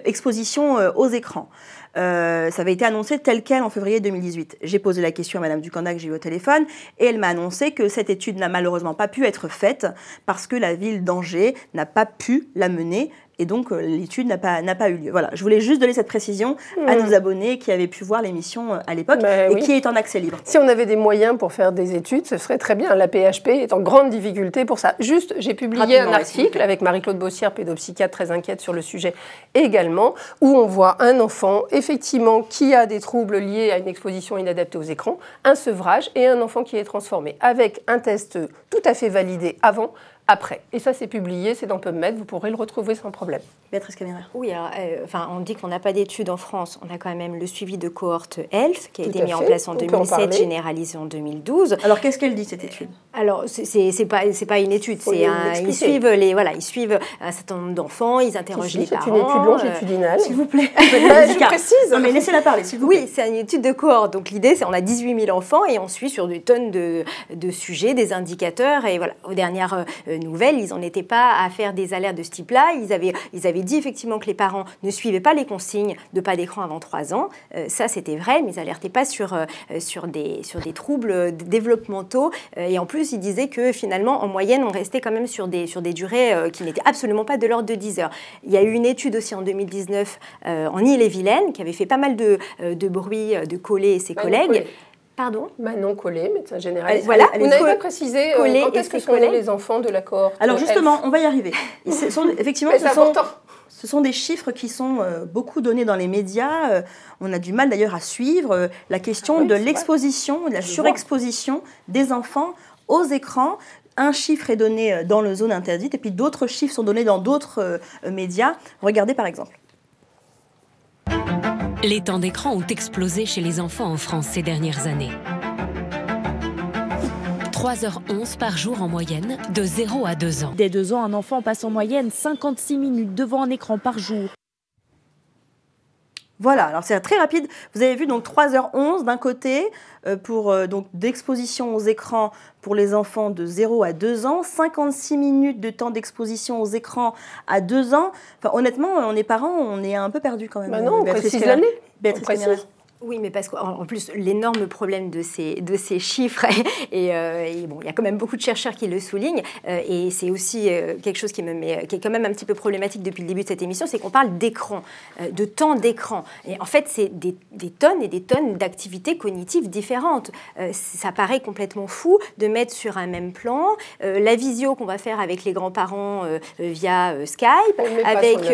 exposition euh, aux écrans. Euh, ça avait été annoncé tel quel en février 2018. J'ai posé la question à Madame Ducanda que j'ai eu au téléphone et elle m'a annoncé que cette étude n'a malheureusement pas pu être faite parce que la ville d'Angers n'a pas pu la mener et donc, euh, l'étude n'a pas, pas eu lieu. Voilà, je voulais juste donner cette précision à hmm. nos abonnés qui avaient pu voir l'émission euh, à l'époque bah et qui est en accès libre. Si on avait des moyens pour faire des études, ce serait très bien. La PHP est en grande difficulté pour ça. Juste, j'ai publié un article avec Marie-Claude Bossière, pédopsychiatre très inquiète sur le sujet également, où on voit un enfant, effectivement, qui a des troubles liés à une exposition inadaptée aux écrans, un sevrage et un enfant qui est transformé, avec un test tout à fait validé avant, après. Et ça, c'est publié, c'est dans PubMed, vous pourrez le retrouver sans problème. Béatrice Caméra. Oui, euh, enfin, on dit qu'on n'a pas d'études en France. On a quand même le suivi de cohorte ELF, qui a été mis en place en 2007, généralisé en 2012. Alors, qu'est-ce qu'elle dit, cette étude? Alors, c'est pas pas une étude, c'est ils suivent les voilà, ils suivent un certain nombre d'enfants, ils interrogent les parents. C'est une étude longitudinale. S'il vous plaît. je précise. Non mais laissez-la parler, s'il vous plaît. Oui, c'est une étude de cohorte. Donc l'idée, c'est on a 18 000 enfants et on suit sur des tonnes de, de sujets, des indicateurs et voilà. Aux dernières euh, nouvelles, ils n'en étaient pas à faire des alertes de ce type-là. Ils avaient ils avaient dit effectivement que les parents ne suivaient pas les consignes de pas d'écran avant 3 ans. Euh, ça, c'était vrai, mais ils n'alertaient pas sur euh, sur des sur des troubles développementaux et en plus, ils disaient que finalement, en moyenne, on restait quand même sur des, sur des durées euh, qui n'étaient absolument pas de l'ordre de 10 heures. Il y a eu une étude aussi en 2019 euh, en Ille-et-Vilaine qui avait fait pas mal de, euh, de bruit de Collet et ses collègues. Pardon? Manon Collet, médecin généraliste. Voilà, vous n'avez pas précisé quand est-ce que sont les enfants de la cohorte Alors justement, on va y arriver. Sont, effectivement, ce sont, ce sont, des chiffres qui sont beaucoup donnés dans les médias. on a du mal d'ailleurs à suivre la question ah de l'exposition, de la surexposition des enfants aux écrans. Un chiffre est donné euh, dans le zone interdite et puis d'autres chiffres sont donnés dans d'autres euh, médias. Regardez par exemple. Les temps d'écran ont explosé chez les enfants en France ces dernières années. 3h11 par jour en moyenne, de 0 à 2 ans. Dès 2 ans, un enfant passe en moyenne 56 minutes devant un écran par jour. Voilà, alors c'est très rapide. Vous avez vu donc 3h11 d'un côté euh, pour euh, donc d'exposition aux écrans pour les enfants de 0 à 2 ans, 56 minutes de temps d'exposition aux écrans à 2 ans. Enfin, honnêtement, on est parents, on est un peu perdu quand même. Bah non, on précise l'année. Oui, mais parce qu'en plus, l'énorme problème de ces, de ces chiffres, euh, et, bon, il y a quand même beaucoup de chercheurs qui le soulignent, euh, et c'est aussi euh, quelque chose qui, me met, qui est quand même un petit peu problématique depuis le début de cette émission, c'est qu'on parle d'écran, de temps d'écran. Et en fait, c'est des, des, tonnes et des tonnes d'activités cognitives différentes. ça paraît complètement fou de mettre sur un même plan la visio qu'on va faire avec les grands-parents via Skype.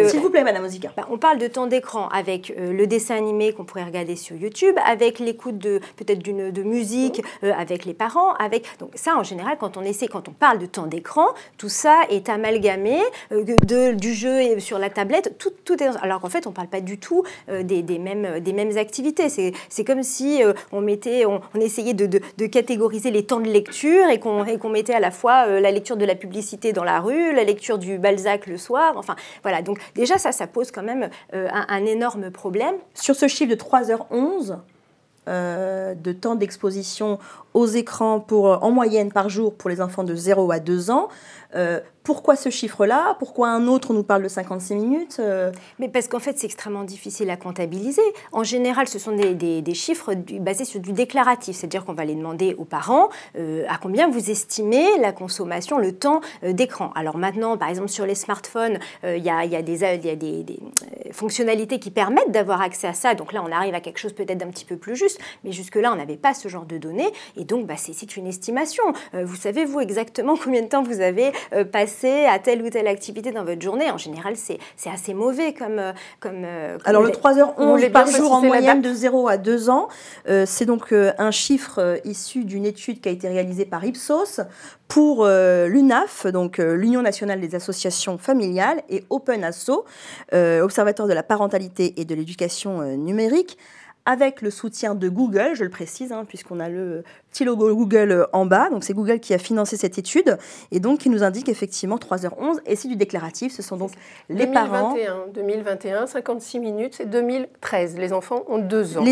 S'il vous plaît, Madame Ozika. Bah, on parle de temps d'écran avec le dessin animé qu'on pourrait regarder sur YouTube, avec l'écoute de peut-être d'une de musique euh, avec les parents, avec donc ça en général quand on essaie, quand on parle de temps d'écran, tout ça est amalgamé euh, de, du jeu sur la tablette, tout, tout est alors qu'en fait on parle pas du tout euh, des, des, mêmes des mêmes activités. C'est comme si on mettait, on, essayait de, de, catégoriser les temps de lecture et qu'on qu'on mettait à la fois la lecture de la publicité dans la rue, la lecture du Balzac le soir, enfin voilà. Donc déjà ça, ça pose quand même un, un énorme problème. Sur ce chiffre de 3h11 euh, de temps d'exposition aux écrans pour, en moyenne par jour pour les enfants de 0 à 2 ans. Euh, pourquoi ce chiffre-là Pourquoi un autre nous parle de 56 minutes euh parce qu'en fait, c'est extrêmement difficile à comptabiliser. En général, ce sont des, chiffres basés sur du déclaratif, c'est-à-dire qu'on va les demander aux parents euh, à combien vous estimez la consommation, le temps euh, d'écran. Alors maintenant, par exemple, sur les smartphones, il y, a, des, fonctionnalités qui permettent d'avoir accès à ça. Donc là, on arrive à quelque chose peut-être d'un petit peu plus juste, mais jusque-là, on n'avait pas ce genre de données. Et donc, bah, c'est une estimation. vous savez, vous, exactement combien de temps vous avez passé à telle ou telle activité dans votre journée. En général, c'est assez mauvais comme... Euh, comme, euh, Alors le 3h11 par jour en moyenne de 0 à 2 ans, euh, c'est donc un chiffre issu d'une étude qui a été réalisée par Ipsos pour l'UNAF, donc l'Union nationale des associations familiales, et Open Asso, Observatoire de la parentalité et de l'éducation numérique avec le soutien de Google, je le précise, hein, puisqu'on a le petit logo Google en bas. Donc c'est Google qui a financé cette étude et donc qui nous indique effectivement 3h11 et c'est du déclaratif. Ce sont donc les 2021, parents. 2021, 56 minutes, c'est 2013. Les enfants ont 2 ans.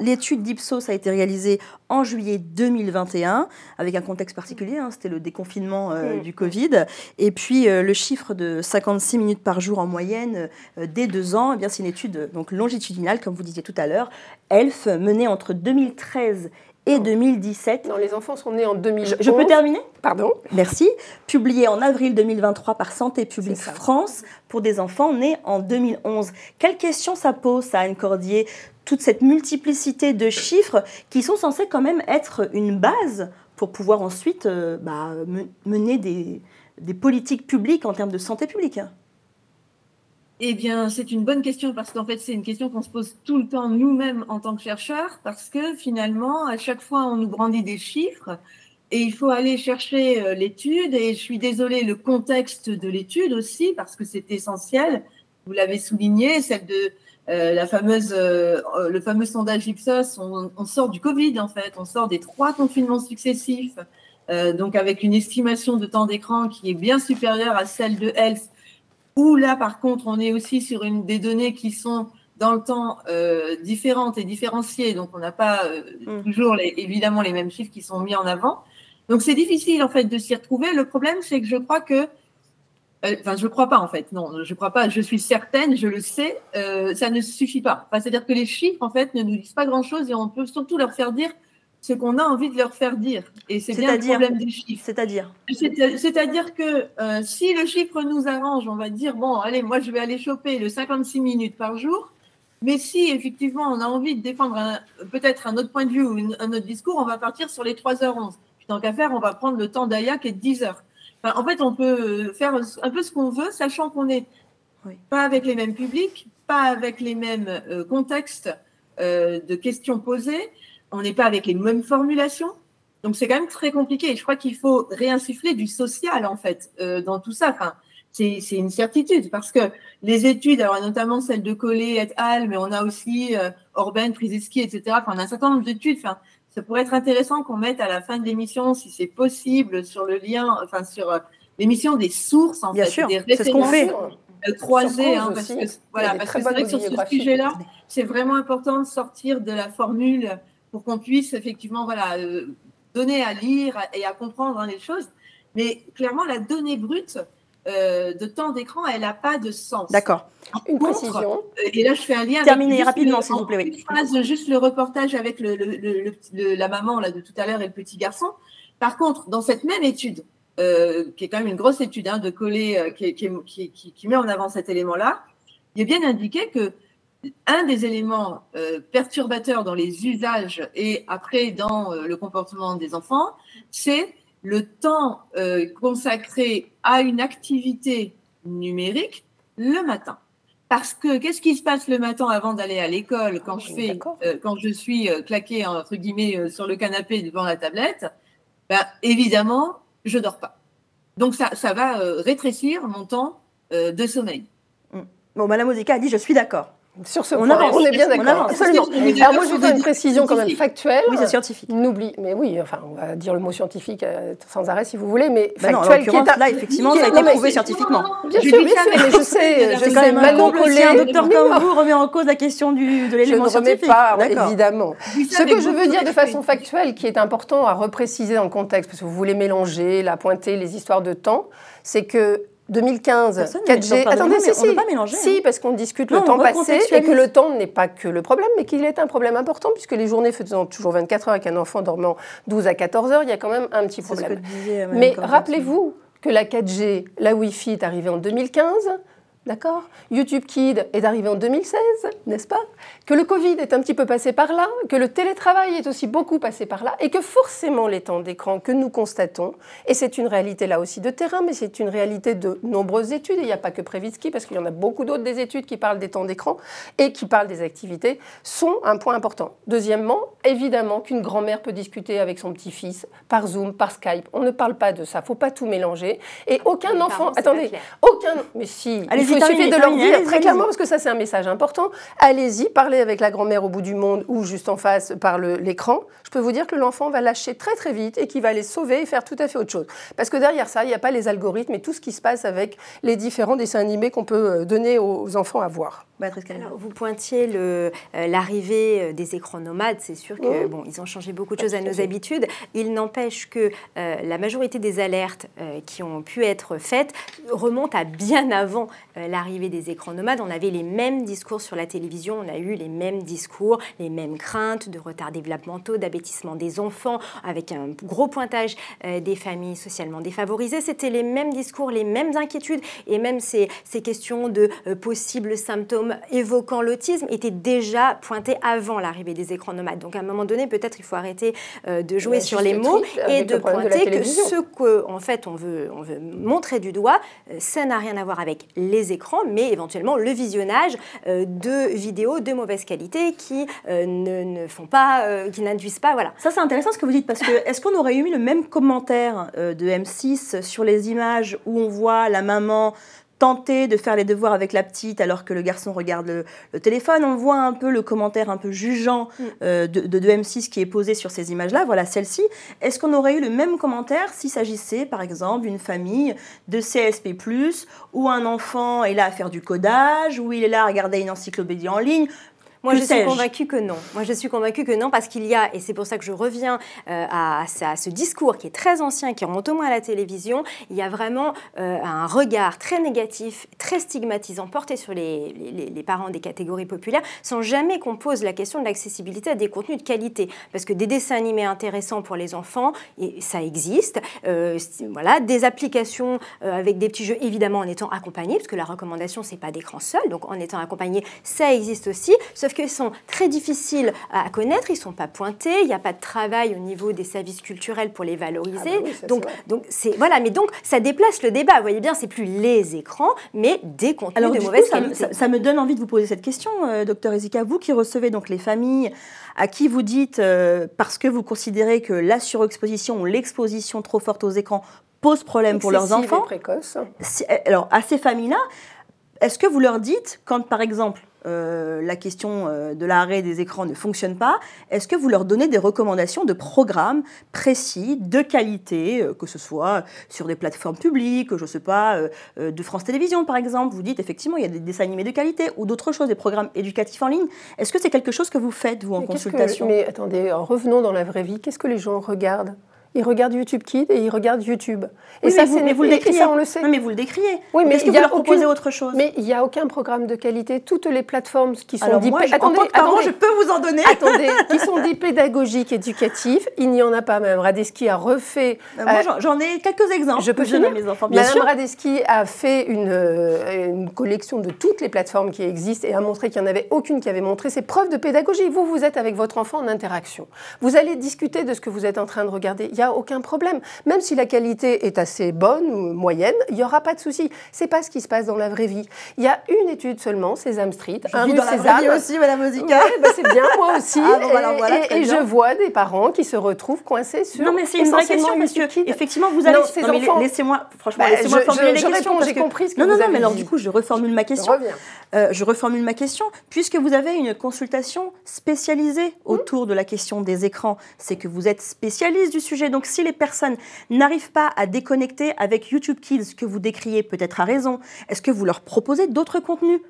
L'étude d'Ipsos a été réalisée en juillet 2021 avec un contexte particulier. Hein, C'était le déconfinement euh, mm. du Covid. Et puis euh, le chiffre de 56 minutes par jour en moyenne euh, dès 2 ans, eh bien c'est une étude donc longitudinale, comme vous disiez tout à l'heure. ELF menée entre 2013 et 2017. Non, les enfants sont nés en 2011. Je, peux terminer? Pardon? Merci. Publié en avril 2023 par Santé publique France pour des enfants nés en 2011. Quelle question ça pose, ça, Anne Cordier? Toute cette multiplicité de chiffres qui sont censés quand même être une base pour pouvoir ensuite euh, bah, mener des, des politiques publiques en termes de santé publique. Eh bien, c'est une bonne question parce qu'en fait, c'est une question qu'on se pose tout le temps nous-mêmes en tant que chercheurs parce que finalement, à chaque fois, on nous brandit des chiffres et il faut aller chercher euh, l'étude. Et je suis désolée, le contexte de l'étude aussi parce que c'est essentiel. Vous l'avez souligné, celle de euh, la fameuse, euh, le fameux sondage Ipsos. On, sort du Covid en fait, on sort des trois confinements successifs donc avec une estimation de temps d'écran qui est bien supérieure à celle de Health, où là, par contre, on est aussi sur une, des données qui sont dans le temps euh, différentes et différenciées, donc on n'a pas euh, Mm. toujours les- évidemment les mêmes chiffres qui sont mis en avant. Donc c'est difficile en fait de s'y retrouver. Le problème, c'est que je crois que euh, Enfin, je ne crois pas en fait. Non, je ne crois pas. Je suis certaine, je le sais. ça ne suffit pas. Enfin, C'est-à-dire que les chiffres en fait ne nous disent pas grand-chose et on peut surtout leur faire dire ce qu'on a envie de leur faire dire. Et c'est bien le C'est-à-dire problème des chiffres. C'est-à-dire C'est- C'est-à-dire que euh, si le chiffre nous arrange, on va dire bon, allez, moi je vais aller choper le 56 minutes par jour. Mais si effectivement on a envie de défendre peut-être un autre point de vue ou une- un autre discours, on va partir sur les 3h11. Puis tant qu'à faire, on va prendre le temps d'Aya qui est de 10 heures. Enfin, en fait, on peut faire un peu ce qu'on veut, sachant qu'on n'est Oui. pas avec les mêmes publics, pas avec les mêmes euh, contextes euh, de questions posées, on n'est pas avec les mêmes formulations. Donc c'est quand même très compliqué. Et je crois qu'il faut réinsuffler du social en fait euh, dans tout ça. Enfin, c'est une certitude parce que les études, alors notamment celle de Collet et al, mais on a aussi euh, Orben, Prizeski, etc. Enfin, on a un certain nombre d'études. Enfin, ça pourrait être intéressant qu'on mette à la fin de l'émission, si c'est possible, sur le lien, enfin sur euh, l'émission des sources en Bien fait, sûr, des c'est ce qu'on fait. références, euh, croisées, Sur hein, parce que voilà, parce que c'est vrai que sur ce sujet-là, c'est vraiment important de sortir de la formule pour qu'on puisse effectivement voilà, euh, donner à lire et à comprendre hein, les choses. Mais clairement, la donnée brute euh, de temps d'écran, elle n'a pas de sens. D'accord. Une Contre, précision. euh, Et là, je fais un lien. Terminez rapidement, s'il vous plaît, oui. phrase, juste le reportage avec le, le- le- la maman là, de tout à l'heure et le petit garçon. Par contre, dans cette même étude, euh, qui est quand même une grosse étude hein, de Collet euh, qui, qui- qui- qui- qui met en avant cet élément-là, il est bien indiqué que un des éléments euh, perturbateurs dans les usages et après dans euh, le comportement des enfants, c'est le temps euh, consacré à une activité numérique le matin. Parce que qu'est-ce qui se passe le matin avant d'aller à l'école quand je fais, D'accord. quand je suis claqué entre guillemets sur le canapé devant la tablette ben, Évidemment, je dors pas. Donc ça, ça va rétrécir mon temps de sommeil. Bon, Madame Odica a dit je suis d'accord. Sur ce On point, avance, on est bien d'accord. Absolument. Vous Alors moi, je sur faire une précision quand même factuelle. Oui, c'est scientifique. N'oublie, mais oui, enfin, on va dire le mot scientifique euh, sans arrêt si vous voulez, mais non, en factuel qui est là, effectivement, qui ça a été non, prouvé scientifiquement. Bien sûr, bien sûr, mais je sais, je quand sais, Manon Collet. un docteur Non, comme vous remet en cause la question du, de Je ne l'élément remets scientifique. pas, évidemment. Ce que je veux dire de façon factuelle, qui est important à repréciser dans le contexte, parce que vous voulez mélanger, la pointer, les histoires de temps, c'est que 2015, Personne ne 4G. mélange, pardon, Attendez, si, on si. peut pas mélanger, Si, hein. parce qu'on discute Non, le on temps passé et que le temps n'est pas que le problème, mais qu'il est un problème important, puisque les journées faisant toujours 24 heures avec un enfant dormant 12 à 14 heures, il y a quand même un petit problème. Madame Mais rappelez-vous que la 4G, la Wi-Fi est arrivée en 2015, d'accord YouTube Kid est arrivé en 2016, n'est-ce pas Que le Covid est un petit peu passé par là, que le télétravail est aussi beaucoup passé par là, et que forcément les temps d'écran que nous constatons, et c'est une réalité là aussi de terrain, mais c'est une réalité de nombreuses études, et il n'y a pas que Prévitsky, parce qu'il y en a beaucoup d'autres des études qui parlent des temps d'écran et qui parlent des activités, sont un point important. Deuxièmement, évidemment qu'une grand-mère peut discuter avec son petit-fils par Zoom, par Skype. On ne parle pas de ça, faut pas tout mélanger. Et aucun Les enfant, attendez, aucun, mais si, il, il suffit de leur dire très clairement, parce que ça c'est un message important. Allez-y, parlez avec la grand-mère au bout du monde ou juste en face par l'écran. Je peux vous dire que l'enfant va lâcher très très vite et qu'il va les sauver et faire tout à fait autre chose. Parce que derrière ça, il n'y a pas les algorithmes et tout ce qui se passe avec les différents dessins animés qu'on peut euh, donner aux enfants à voir. Alors, vous pointiez euh, l'arrivée euh, des écrans nomades. C'est sûr que Mhm. bon, ils ont changé beaucoup de choses à nos habitudes. Il n'empêche que euh, la majorité des alertes euh, qui ont pu être faites remontent à bien avant l'arrivée des écrans nomades. On avait les mêmes discours sur la télévision, on a eu les mêmes discours, les mêmes craintes de retard développementaux, d'abêtissement des enfants, avec un gros pointage euh, des familles socialement défavorisées. C'était les mêmes discours, les mêmes inquiétudes, et même ces, ces questions de euh, possibles symptômes évoquant l'autisme étaient déjà pointées avant l'arrivée des écrans nomades. Donc à un moment donné, peut-être il faut arrêter euh, de jouer sur les mots et de pointer que ce que en fait on veut, on veut montrer du doigt, euh, ça n'a rien à voir avec les écrans, mais éventuellement le visionnage euh, de vidéos de mauvaise qualité qui euh, ne, ne font pas, euh, qui n'induisent pas, voilà. Ça, c'est intéressant ce que vous dites, parce que est-ce qu'on aurait eu le même commentaire de M6 sur les images où on voit la maman tenter de faire les devoirs avec la petite alors que le garçon regarde le, téléphone. On voit un peu le commentaire un peu jugeant mm. euh, de, de, M6 qui est posé sur ces images-là. Voilà celle-ci. Est-ce qu'on aurait eu le même commentaire s'il s'agissait, par exemple, d'une famille de CSP+, où un enfant est là à faire du codage, où il est là à regarder une encyclopédie en ligne moi, je suis convaincue que non. Moi, je suis convaincue que non, parce qu'il y a, et c'est pour ça que je reviens euh, à, ce discours qui est très ancien, qui remonte au moins à la télévision, il y a vraiment euh, un regard très négatif, très stigmatisant porté sur les, les, parents des catégories populaires, sans jamais qu'on pose la question de l'accessibilité à des contenus de qualité. Parce que des dessins animés intéressants pour les enfants, et ça existe. Euh, voilà, des applications avec des petits jeux, évidemment en étant accompagnés, parce que la recommandation, c'est pas d'écran seul, donc en étant accompagné, ça existe aussi. Sauf qu'ils sont très difficiles à connaître, ils ne sont pas pointés, il n'y a pas de travail au niveau des services culturels pour les valoriser. Ah bah donc, donc c'est voilà, mais donc ça déplace le débat. Vous voyez bien, c'est plus les écrans, mais des contenus de mauvaise qualité. Ça, me donne envie de vous poser cette question, euh, docteur Ezika, vous qui recevez donc les familles à qui vous dites euh, parce que vous considérez que la surexposition ou l'exposition trop forte aux écrans pose problème pour leurs enfants. précoce. Alors à ces familles-là, est-ce que vous leur dites quand par exemple euh, la question euh, de l'arrêt des écrans ne fonctionne pas, est-ce que vous leur donnez des recommandations de programmes précis, de qualité, euh, que ce soit sur des plateformes publiques, je ne sais pas, de France Télévisions par exemple, vous dites effectivement il y a des dessins animés de qualité ou d'autres choses, des programmes éducatifs en ligne. Est-ce que c'est quelque chose que vous faites, vous, en consultation? Mais attendez, revenons dans la vraie vie, qu'est-ce que les gens regardent? Ils regardent YouTube Kids et ils regardent YouTube. Et ça, c'est vous, le décriez. ça, on le sait. Non, mais vous le décriez. Oui, mais est-ce que vous leur proposez autre chose Mais il n'y a aucun programme de qualité. Toutes les plateformes qui sont dites... attendez, attendez, je peux vous en donner. attendez, qui sont dites pédagogiques, éducatifs, il n'y en a pas. Mme Radeski a refait. Euh, moi, j'en ai quelques exemples. Je peux donner mes enfants. Bien Mme Radeski a fait une, euh, une, collection de toutes les plateformes qui existent et a montré qu'il n'y en avait aucune qui avait montré ses preuves de pédagogie. Vous, vous êtes avec votre enfant en interaction. Vous allez discuter de ce que vous êtes en train de regarder. Il a aucun problème. Même si la qualité est assez bonne ou moyenne, il n'y aura pas de souci. C'est pas ce qui se passe dans la vraie vie. Il y a une étude seulement, Sésame Street, je un rue dans César. La aussi, Madame Ozika. bah c'est bien, moi aussi. Ah, et, je vois des parents qui se retrouvent coincés sur. Non, mais c'est une vraie question que effectivement, vous avez. Non, ces enfants... laissez-moi, franchement, bah, laissez-moi formuler les questions. J'ai compris ce que non, vous non, non, mais alors du coup, je reformule ma question. Je. Euh, je reformule ma question. Puisque vous avez une consultation spécialisée autour de la question des écrans, c'est que vous êtes spécialiste du sujet. Donc, si les personnes n'arrivent pas à déconnecter avec YouTube Kids, que vous décriez peut-être à raison, est-ce que vous leur proposez d'autres contenus?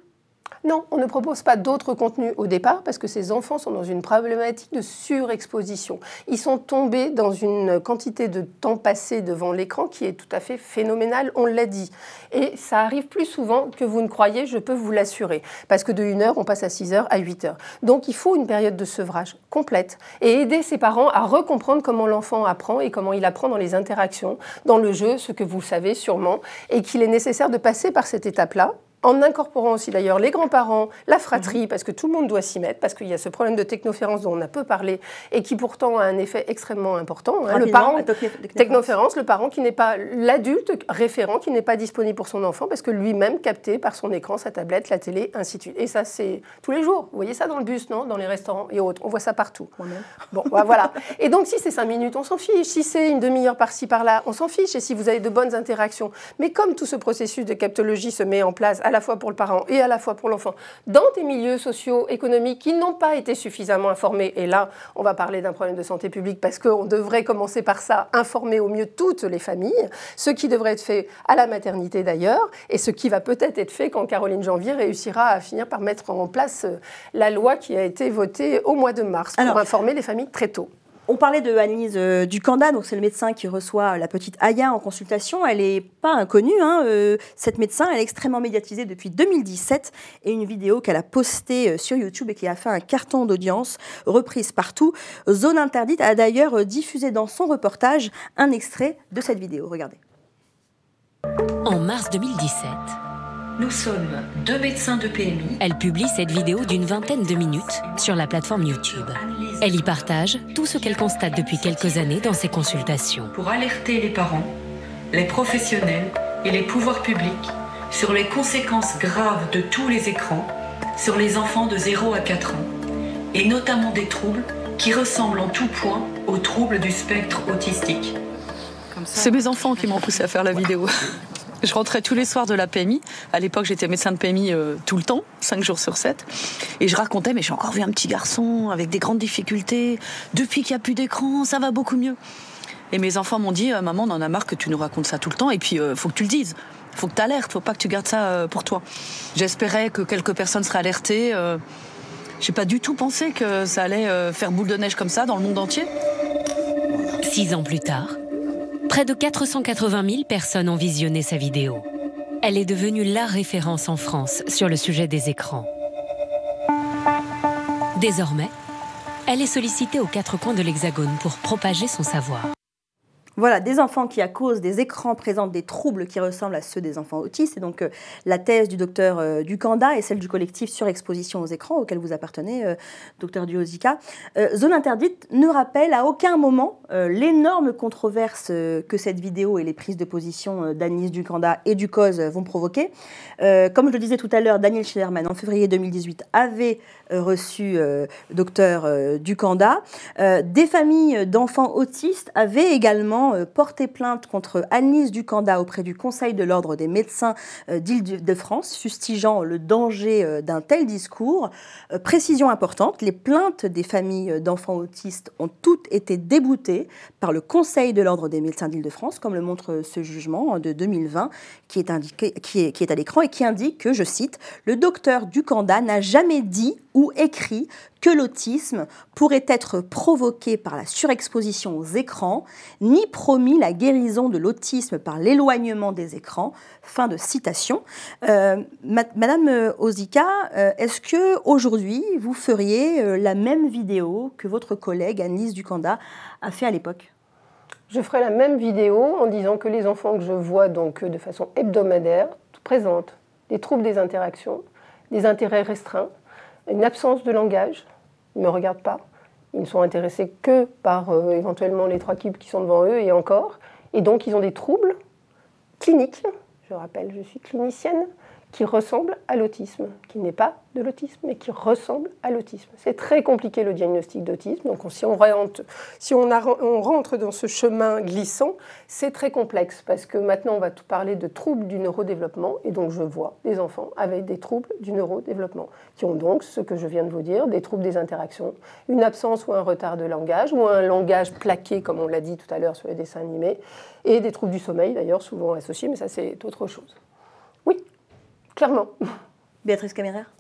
Non, on ne propose pas d'autres contenus au départ parce que ces enfants sont dans une problématique de surexposition. Ils sont tombés dans une quantité de temps passé devant l'écran qui est tout à fait phénoménale, on l'a dit. Et ça arrive plus souvent que vous ne croyez, je peux vous l'assurer. Parce que de 1 heure, on passe à 6 heures, à 8 heures. Donc il faut une période de sevrage complète et aider ses parents à recomprendre comment l'enfant apprend et comment il apprend dans les interactions, dans le jeu, ce que vous savez sûrement, et qu'il est nécessaire de passer par cette étape-là en incorporant aussi d'ailleurs les grands-parents, la fratrie, mhm. parce que tout le monde doit s'y mettre, parce qu'il y a ce problème de technoférence dont on a peu parlé et qui pourtant a un effet extrêmement important. Hein. le parent, technoférence, le parent qui n'est pas l'adulte référent, qui n'est pas disponible pour son enfant, parce que lui-même capté par son écran, sa tablette, la télé, ainsi de suite. Et ça, c'est tous les jours. Vous voyez ça dans le bus, non? Dans les restaurants et autres. On voit ça partout. Bon, bah, voilà. Et donc, si c'est cinq minutes, on s'en fiche. Si c'est une demi-heure par-ci, par-là, on s'en fiche. Et si vous avez de bonnes interactions. Mais comme tout ce processus de captologie se met en place à la fois pour le parent et à la fois pour l'enfant, dans des milieux sociaux, économiques qui n'ont pas été suffisamment informés. Et là, on va parler d'un problème de santé publique parce qu'on devrait commencer par ça, informer au mieux toutes les familles, ce qui devrait être fait à la maternité d'ailleurs, et ce qui va peut-être être fait quand Caroline Janvier réussira à finir par mettre en place euh, la loi qui a été votée au mois de mars pour informer les familles très tôt. On parlait de Anise euh, Ducanda, donc c'est le médecin qui reçoit la petite Aya en consultation. Elle n'est pas inconnue, hein, euh, cette médecin. Elle est extrêmement médiatisée depuis 2017 et une vidéo qu'elle a postée euh, sur YouTube et qui a fait un carton d'audience, reprise partout. Zone Interdite a d'ailleurs diffusé dans son reportage un extrait de cette vidéo. Regardez. En mars 2017, nous sommes deux médecins de PMI. Elle publie cette vidéo d'une vingtaine de minutes sur la plateforme YouTube. Elle y partage tout ce qu'elle constate depuis quelques années dans ses consultations. Pour alerter les parents, les professionnels et les pouvoirs publics sur les conséquences graves de tous les écrans sur les enfants de 0 à 4 ans, et notamment des troubles qui ressemblent en tout point aux troubles du spectre autistique. C'est mes enfants qui m'ont poussé à faire la vidéo. Je rentrais tous les soirs de la PMI. À l'époque, j'étais médecin de PMI euh, tout le temps, 5 jours sur 7. Et je racontais, mais j'ai encore vu un petit garçon avec des grandes difficultés. Depuis qu'il n'y a plus d'écran, ça va beaucoup mieux. Et mes enfants m'ont dit, euh, maman, on en a marre que tu nous racontes ça tout le temps. Et puis, il faut que tu le dises. faut que tu alertes. faut pas que tu gardes ça pour toi. J'espérais que quelques personnes seraient alertées. J'ai pas du tout pensé que ça allait faire boule de neige comme ça dans le monde entier. Six ans plus tard, Près de 480 000 personnes ont visionné sa vidéo. Elle est devenue la référence en France sur le sujet des écrans. Désormais, elle est sollicitée aux quatre coins de l'Hexagone pour propager son savoir. Voilà, des enfants qui, à cause des écrans, présentent des troubles qui ressemblent à ceux des enfants autistes. Et donc, euh, la thèse du docteur euh, Ducanda et celle du collectif Surexposition aux écrans, auquel vous appartenez, euh, docteur Duozika. Zone interdite ne rappelle à aucun moment l'énorme controverse que cette vidéo et les prises de position d'Agnès Ducanda et du COS vont provoquer. comme je le disais tout à l'heure, Daniel Schillerman, en février 2018, avait reçu docteur Ducanda. des familles d'enfants autistes avaient également euh, porté plainte contre Annelise Ducanda auprès du Conseil de l'Ordre des médecins euh, d'Île-de-France, fustigeant le danger euh, d'un tel discours. Précision importante, les plaintes des familles d'enfants autistes ont toutes été déboutées par le Conseil de l'Ordre des médecins d'Île-de-France, comme le montre ce jugement de 2020 qui est, indiqué, qui est, qui est à l'écran et qui indique que, je cite, le docteur Ducanda n'a jamais dit ou écrit que l'autisme pourrait être provoqué par la surexposition aux écrans, ni promis la guérison de l'autisme par l'éloignement des écrans. Fin de citation. Euh, Madame Ozika, euh, est-ce que aujourd'hui vous feriez euh, la même vidéo que votre collègue Annelise Ducanda a fait à l'époque? Je ferai la même vidéo en disant que les enfants que je vois donc de façon hebdomadaire présentent des troubles des interactions, des intérêts restreints, une absence de langage, ils ne me regardent pas. Ils ne sont intéressés que par euh, éventuellement les trois cubes qui sont devant eux et encore. Et donc, ils ont des troubles cliniques. Je rappelle, je suis clinicienne qui ressemble à l'autisme, qui n'est pas de l'autisme, mais qui ressemble à l'autisme. C'est très compliqué le diagnostic d'autisme, donc si, on rentre, dans ce chemin glissant, c'est très complexe, parce que maintenant on va tout parler de troubles du neurodéveloppement, et donc je vois des enfants avec des troubles du neurodéveloppement, qui ont donc ce que je viens de vous dire, des troubles des interactions, une absence ou un retard de langage, ou un langage plaqué, comme on l'a dit tout à l'heure sur les dessins animés, et des troubles du sommeil d'ailleurs, souvent associés, mais ça c'est autre chose. Clairement. Béatrice Caméraire?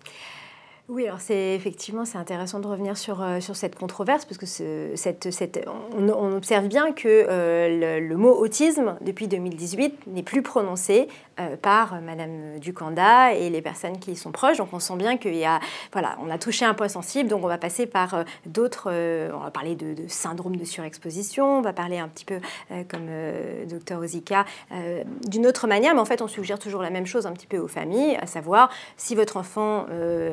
Oui, alors c'est effectivement c'est intéressant de revenir sur, euh, sur cette controverse parce que cette, cette, on, observe bien que euh, le, mot autisme depuis 2018 n'est plus prononcé euh, par Madame Ducanda et les personnes qui y sont proches. Donc on sent bien qu'il y a voilà on a touché un point sensible. Donc on va passer par d'autres. on va parler de, syndrome de surexposition. On va parler un petit peu comme docteur Ozika d'une autre manière. Mais en fait on suggère toujours la même chose un petit peu aux familles, à savoir si votre enfant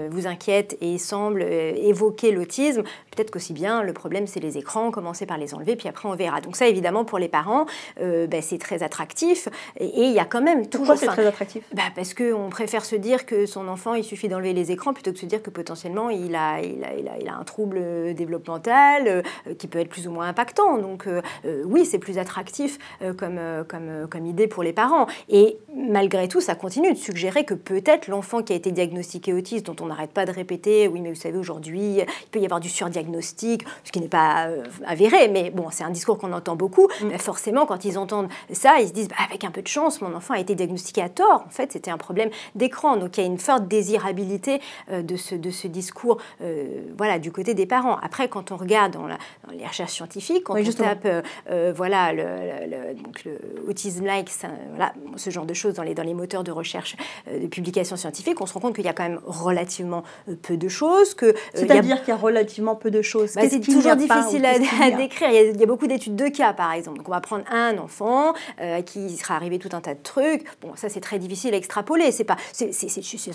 vous inquiète et semble euh, évoquer l'autisme, peut-être qu'aussi bien le problème c'est les écrans, commencer par les enlever, puis après on verra. Donc ça évidemment pour les parents, euh, ben, c'est très attractif et il y a quand même toujours... Pourquoi c'est très attractif? bah Parce qu'on préfère se dire que son enfant il suffit d'enlever les écrans plutôt que de se dire que potentiellement il a, il a, il a, il a un trouble développemental euh, qui peut être plus ou moins impactant. Donc oui, c'est plus attractif comme, comme, comme idée pour les parents. Et malgré tout, ça continue de suggérer que peut-être l'enfant qui a été diagnostiqué autiste, dont on n'arrête pas de répéter, oui, mais vous savez, aujourd'hui, il peut y avoir du surdiagnostic, ce qui n'est pas euh, avéré, mais bon, c'est un discours qu'on entend beaucoup. Mm. forcément, quand ils entendent ça, ils se disent, bah, avec un peu de chance, mon enfant a été diagnostiqué à tort. En fait, c'était un problème d'écran. Donc, il y a une forte désirabilité euh, de, ce, de ce discours, euh, voilà, du côté des parents. Après, quand on regarde dans, les recherches scientifiques, quand on tape, voilà, le, autism-like, voilà, ce genre de choses dans les, dans les moteurs de recherche de publications scientifiques, on se rend compte qu'il y a quand même relativement peu de choses. que euh, C'est-à-dire qu'il y a relativement peu de choses. Bah, c'est toujours difficile à, décrire. Il y, a, beaucoup d'études de cas, par exemple. Donc on va prendre un enfant euh, qui sera arrivé tout un tas de trucs. Bon, ça c'est très difficile à extrapoler. C'est pas, c'est,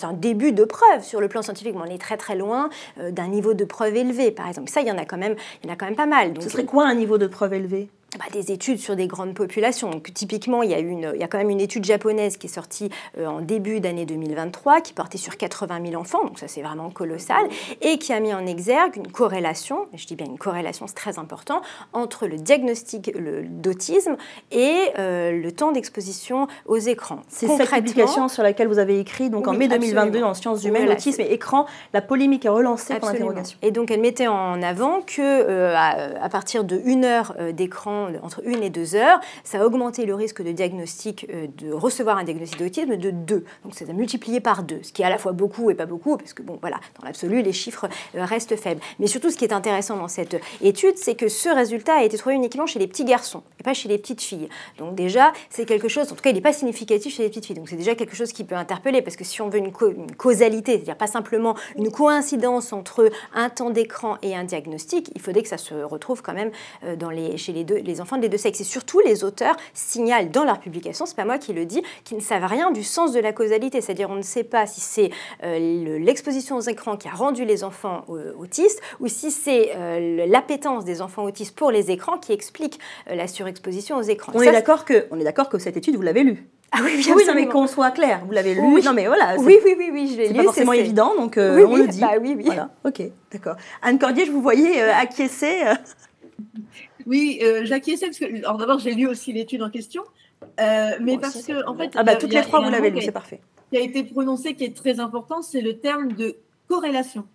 un début de preuve sur le plan scientifique, mais on est très très loin euh, d'un niveau de preuve élevé, par exemple. Ça, il y en a quand même, il y en a quand même pas mal. Donc, Ce serait quoi un niveau de preuve élevé? Bah, des études sur des grandes populations. Donc, typiquement, il y, a une, il y a quand même une étude japonaise qui est sortie euh, en début d'année 2023, qui portait sur 80 000 enfants, donc ça c'est vraiment colossal, et qui a mis en exergue une corrélation, je dis bien une corrélation, c'est très important, entre le diagnostic d'autisme et euh, le temps d'exposition aux écrans. C'est cette publication sur laquelle vous avez écrit, donc en mai 2022, en sciences humaines, autisme et écran, la polémique est relancée pour l'interrogation. Et donc elle mettait en avant que euh, à, partir de une heure d'écran entre une et deux heures, ça a augmenté le risque de diagnostic, euh, de recevoir un diagnostic d'autisme de deux. Donc ça a multiplié par deux, ce qui est à la fois beaucoup et pas beaucoup, parce que bon, voilà, dans l'absolu, les chiffres euh, restent faibles. Mais surtout, ce qui est intéressant dans cette étude, c'est que ce résultat a été trouvé uniquement chez les petits garçons et pas chez les petites filles. Donc déjà, c'est quelque chose, en tout cas, il n'est pas significatif chez les petites filles. Donc c'est déjà quelque chose qui peut interpeller, parce que si on veut une, causalité, c'est-à-dire pas simplement une coïncidence entre un temps d'écran et un diagnostic, il faudrait que ça se retrouve quand même euh, chez les deux, les enfants des deux sexes. Et surtout, les auteurs signalent dans leur publication, c'est pas moi qui le dis, qu'ils ne savent rien du sens de la causalité. C'est-à-dire, on ne sait pas si c'est euh, l'exposition aux écrans qui a rendu les enfants euh, autistes ou si c'est euh, l'appétence des enfants autistes pour les écrans qui explique la surexposition aux écrans. On est d'accord que, on est d'accord que cette étude, vous l'avez lue. Ah oui, bien oui, non, mais qu'on soit clair, vous l'avez lu. Oui. Non, mais voilà. Oui, oui, oui, oui, je l'ai lu. C'est pas forcément évident, donc oui, on le dit. Bah, oui, oui. Voilà, ok, d'accord. Anne Cordier, je vous voyais acquiescer. Oui, euh, j'acquiesçais parce que, alors d'abord, j'ai lu aussi l'étude en question, euh, mais parce que, en fait. Ah, bah, toutes les trois, vous l'avez lu, c'est parfait. Qui a été prononcé, qui est très important, c'est le terme de corrélation.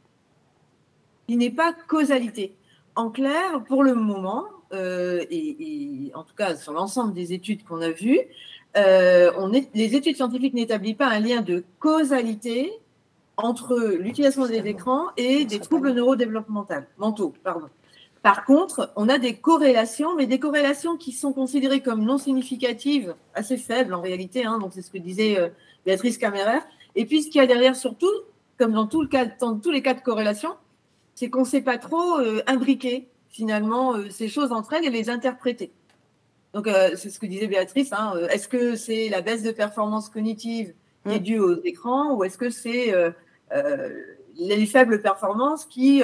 Il n'est pas causalité. En clair, pour le moment, euh, et, et, en tout cas sur l'ensemble des études qu'on a vues, euh, on est, les études scientifiques n'établissent pas un lien de causalité entre l'utilisation des écrans et des troubles neurodéveloppementaux, mentaux, pardon. Par contre, on a des corrélations, mais des corrélations qui sont considérées comme non significatives, assez faibles en réalité. Hein, donc c'est ce que disait euh, Béatrice Caméraire. Et puis ce qu'il y a derrière, surtout, comme dans, tout le cas, dans tous les cas de corrélation, c'est qu'on ne sait pas trop euh, imbriquer finalement euh, ces choses entre elles et les interpréter. Donc euh, c'est ce que disait Béatrice. Hein, euh, est-ce que c'est la baisse de performance cognitive qui est due aux écrans ou est-ce que c'est les faibles performances qui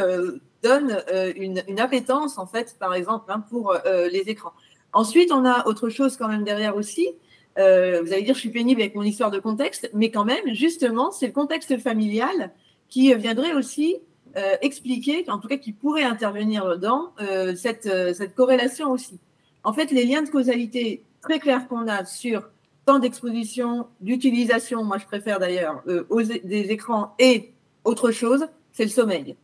donne euh, une, une, appétence, en fait, par exemple, hein, pour euh, les écrans. Ensuite, on a autre chose quand même derrière aussi. Euh, vous allez dire, je suis pénible avec mon histoire de contexte, mais quand même, justement, c'est le contexte familial qui viendrait aussi expliquer, en tout cas qui pourrait intervenir dans cette, cette corrélation aussi. En fait, les liens de causalité très clairs qu'on a sur temps d'exposition, d'utilisation, moi je préfère d'ailleurs, des écrans et autre chose, c'est le sommeil.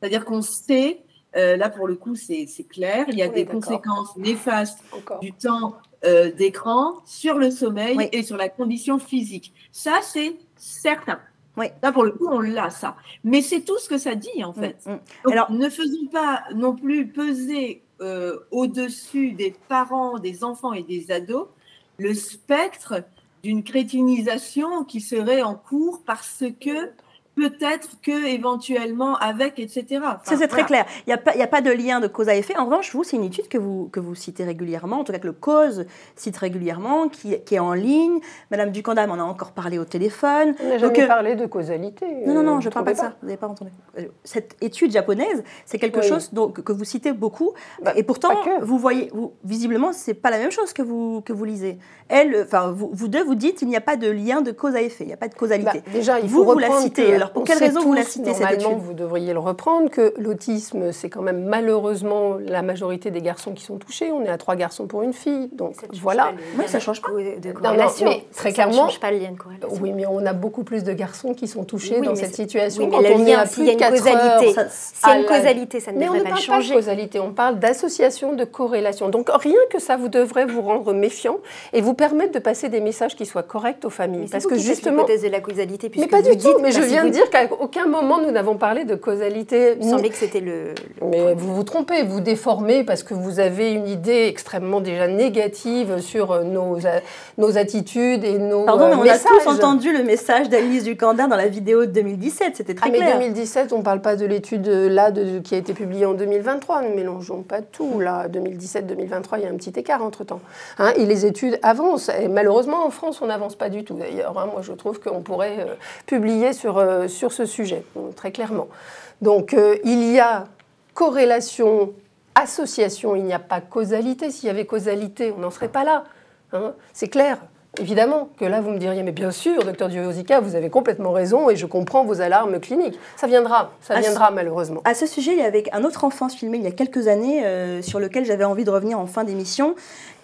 C'est-à-dire qu'on sait, euh, là pour le coup c'est clair, il y a des conséquences néfastes Encore. du temps euh, d'écran sur le sommeil Oui. et sur la condition physique. Ça c'est certain. Oui. Là pour le coup on l'a ça. Mais c'est tout ce que ça dit en fait. Mm, mm. Donc, Alors- ne faisons pas non plus peser euh, au-dessus des parents, des enfants et des ados le spectre d'une crétinisation qui serait en cours parce que peut-être que éventuellement avec, etc. Enfin, Ça, c'est très clair. Il n'y a, pas- a de lien de cause à effet. En revanche, vous, c'est une étude que vous, que vous citez régulièrement, en tout cas que le cause cite régulièrement, qui, qui est en ligne. Madame Ducandam en a encore parlé au téléphone. On n'a jamais euh, parlé de causalité. Non, non, euh, non, vous je ne parle pas de ça. Vous n'avez pas entendu. Euh, Cette étude japonaise, c'est quelque Oui. chose donc, que vous citez beaucoup. Bah, et pourtant, vous voyez, vous, visiblement, c'est pas la même chose que vous, que vous lisez. Elle, euh, enfin, vous, vous deux, vous dites il n'y a pas de lien de cause à effet, il n'y a pas de causalité. Bah, déjà, il vous, faut vous la citez. que Alors, pour on quelle raison vous la citez, cette Normalement, étude vous devriez le reprendre, que l'autisme, c'est quand même malheureusement la majorité des garçons qui sont touchés. On est à trois garçons pour une fille. Donc Ça ne change voilà. pas Oui, ça change pas. De non, corrélation. mais très Ça ne clairement- change pas le lien de corrélation. Oui, mais on a beaucoup plus de garçons qui sont touchés Oui, dans mais cette c'est- situation. oui, mais Quand le on est lien, à s'il plus y a de une 4 causalité, heures, ça- S'il y a à une la- causalité, ça ne mais on devrait ne pas parle le pas de changer. causalité, on parle d'association, de corrélation. Donc rien que ça vous devrait vous rendre méfiant et vous permettre de passer des messages qui soient corrects aux familles. Mais parce c'est vous que justement, de la causalité, mais puisque pas vous du tout. Mais je viens de dire qu'à aucun moment nous n'avons parlé de causalité. Il me semblait que c'était le. Mais vous vous trompez, vous déformez parce que vous avez une idée extrêmement déjà négative sur euh, nos, nos attitudes et nos Pardon, euh, mais on messages. a tous entendu le message d'Alice Ducandin dans la vidéo de 2017. C'était très Ah, mais clair. 2017, on ne parle pas de l'étude euh, là de- qui a été publiée en 2023. Ne mélangeons pas tout. Là, 2017-2023, il y a un petit écart entre-temps. Hein, et les études avancent. Et malheureusement, en France, on n'avance pas du tout d'ailleurs. hein. Moi, je trouve qu'on pourrait euh, publier sur, euh, sur ce sujet, très clairement. Donc, euh, il y a corrélation association, il n'y a pas causalité. S'il y avait causalité, on n'en serait pas là. Hein. C'est clair. Évidemment que là, vous me diriez, mais bien sûr, docteur Diosika, vous avez complètement raison et je comprends vos alarmes cliniques. Ça viendra, ça À viendra malheureusement. À ce sujet, il y avait un autre enfant filmé il y a quelques années euh, sur lequel j'avais envie de revenir en fin d'émission,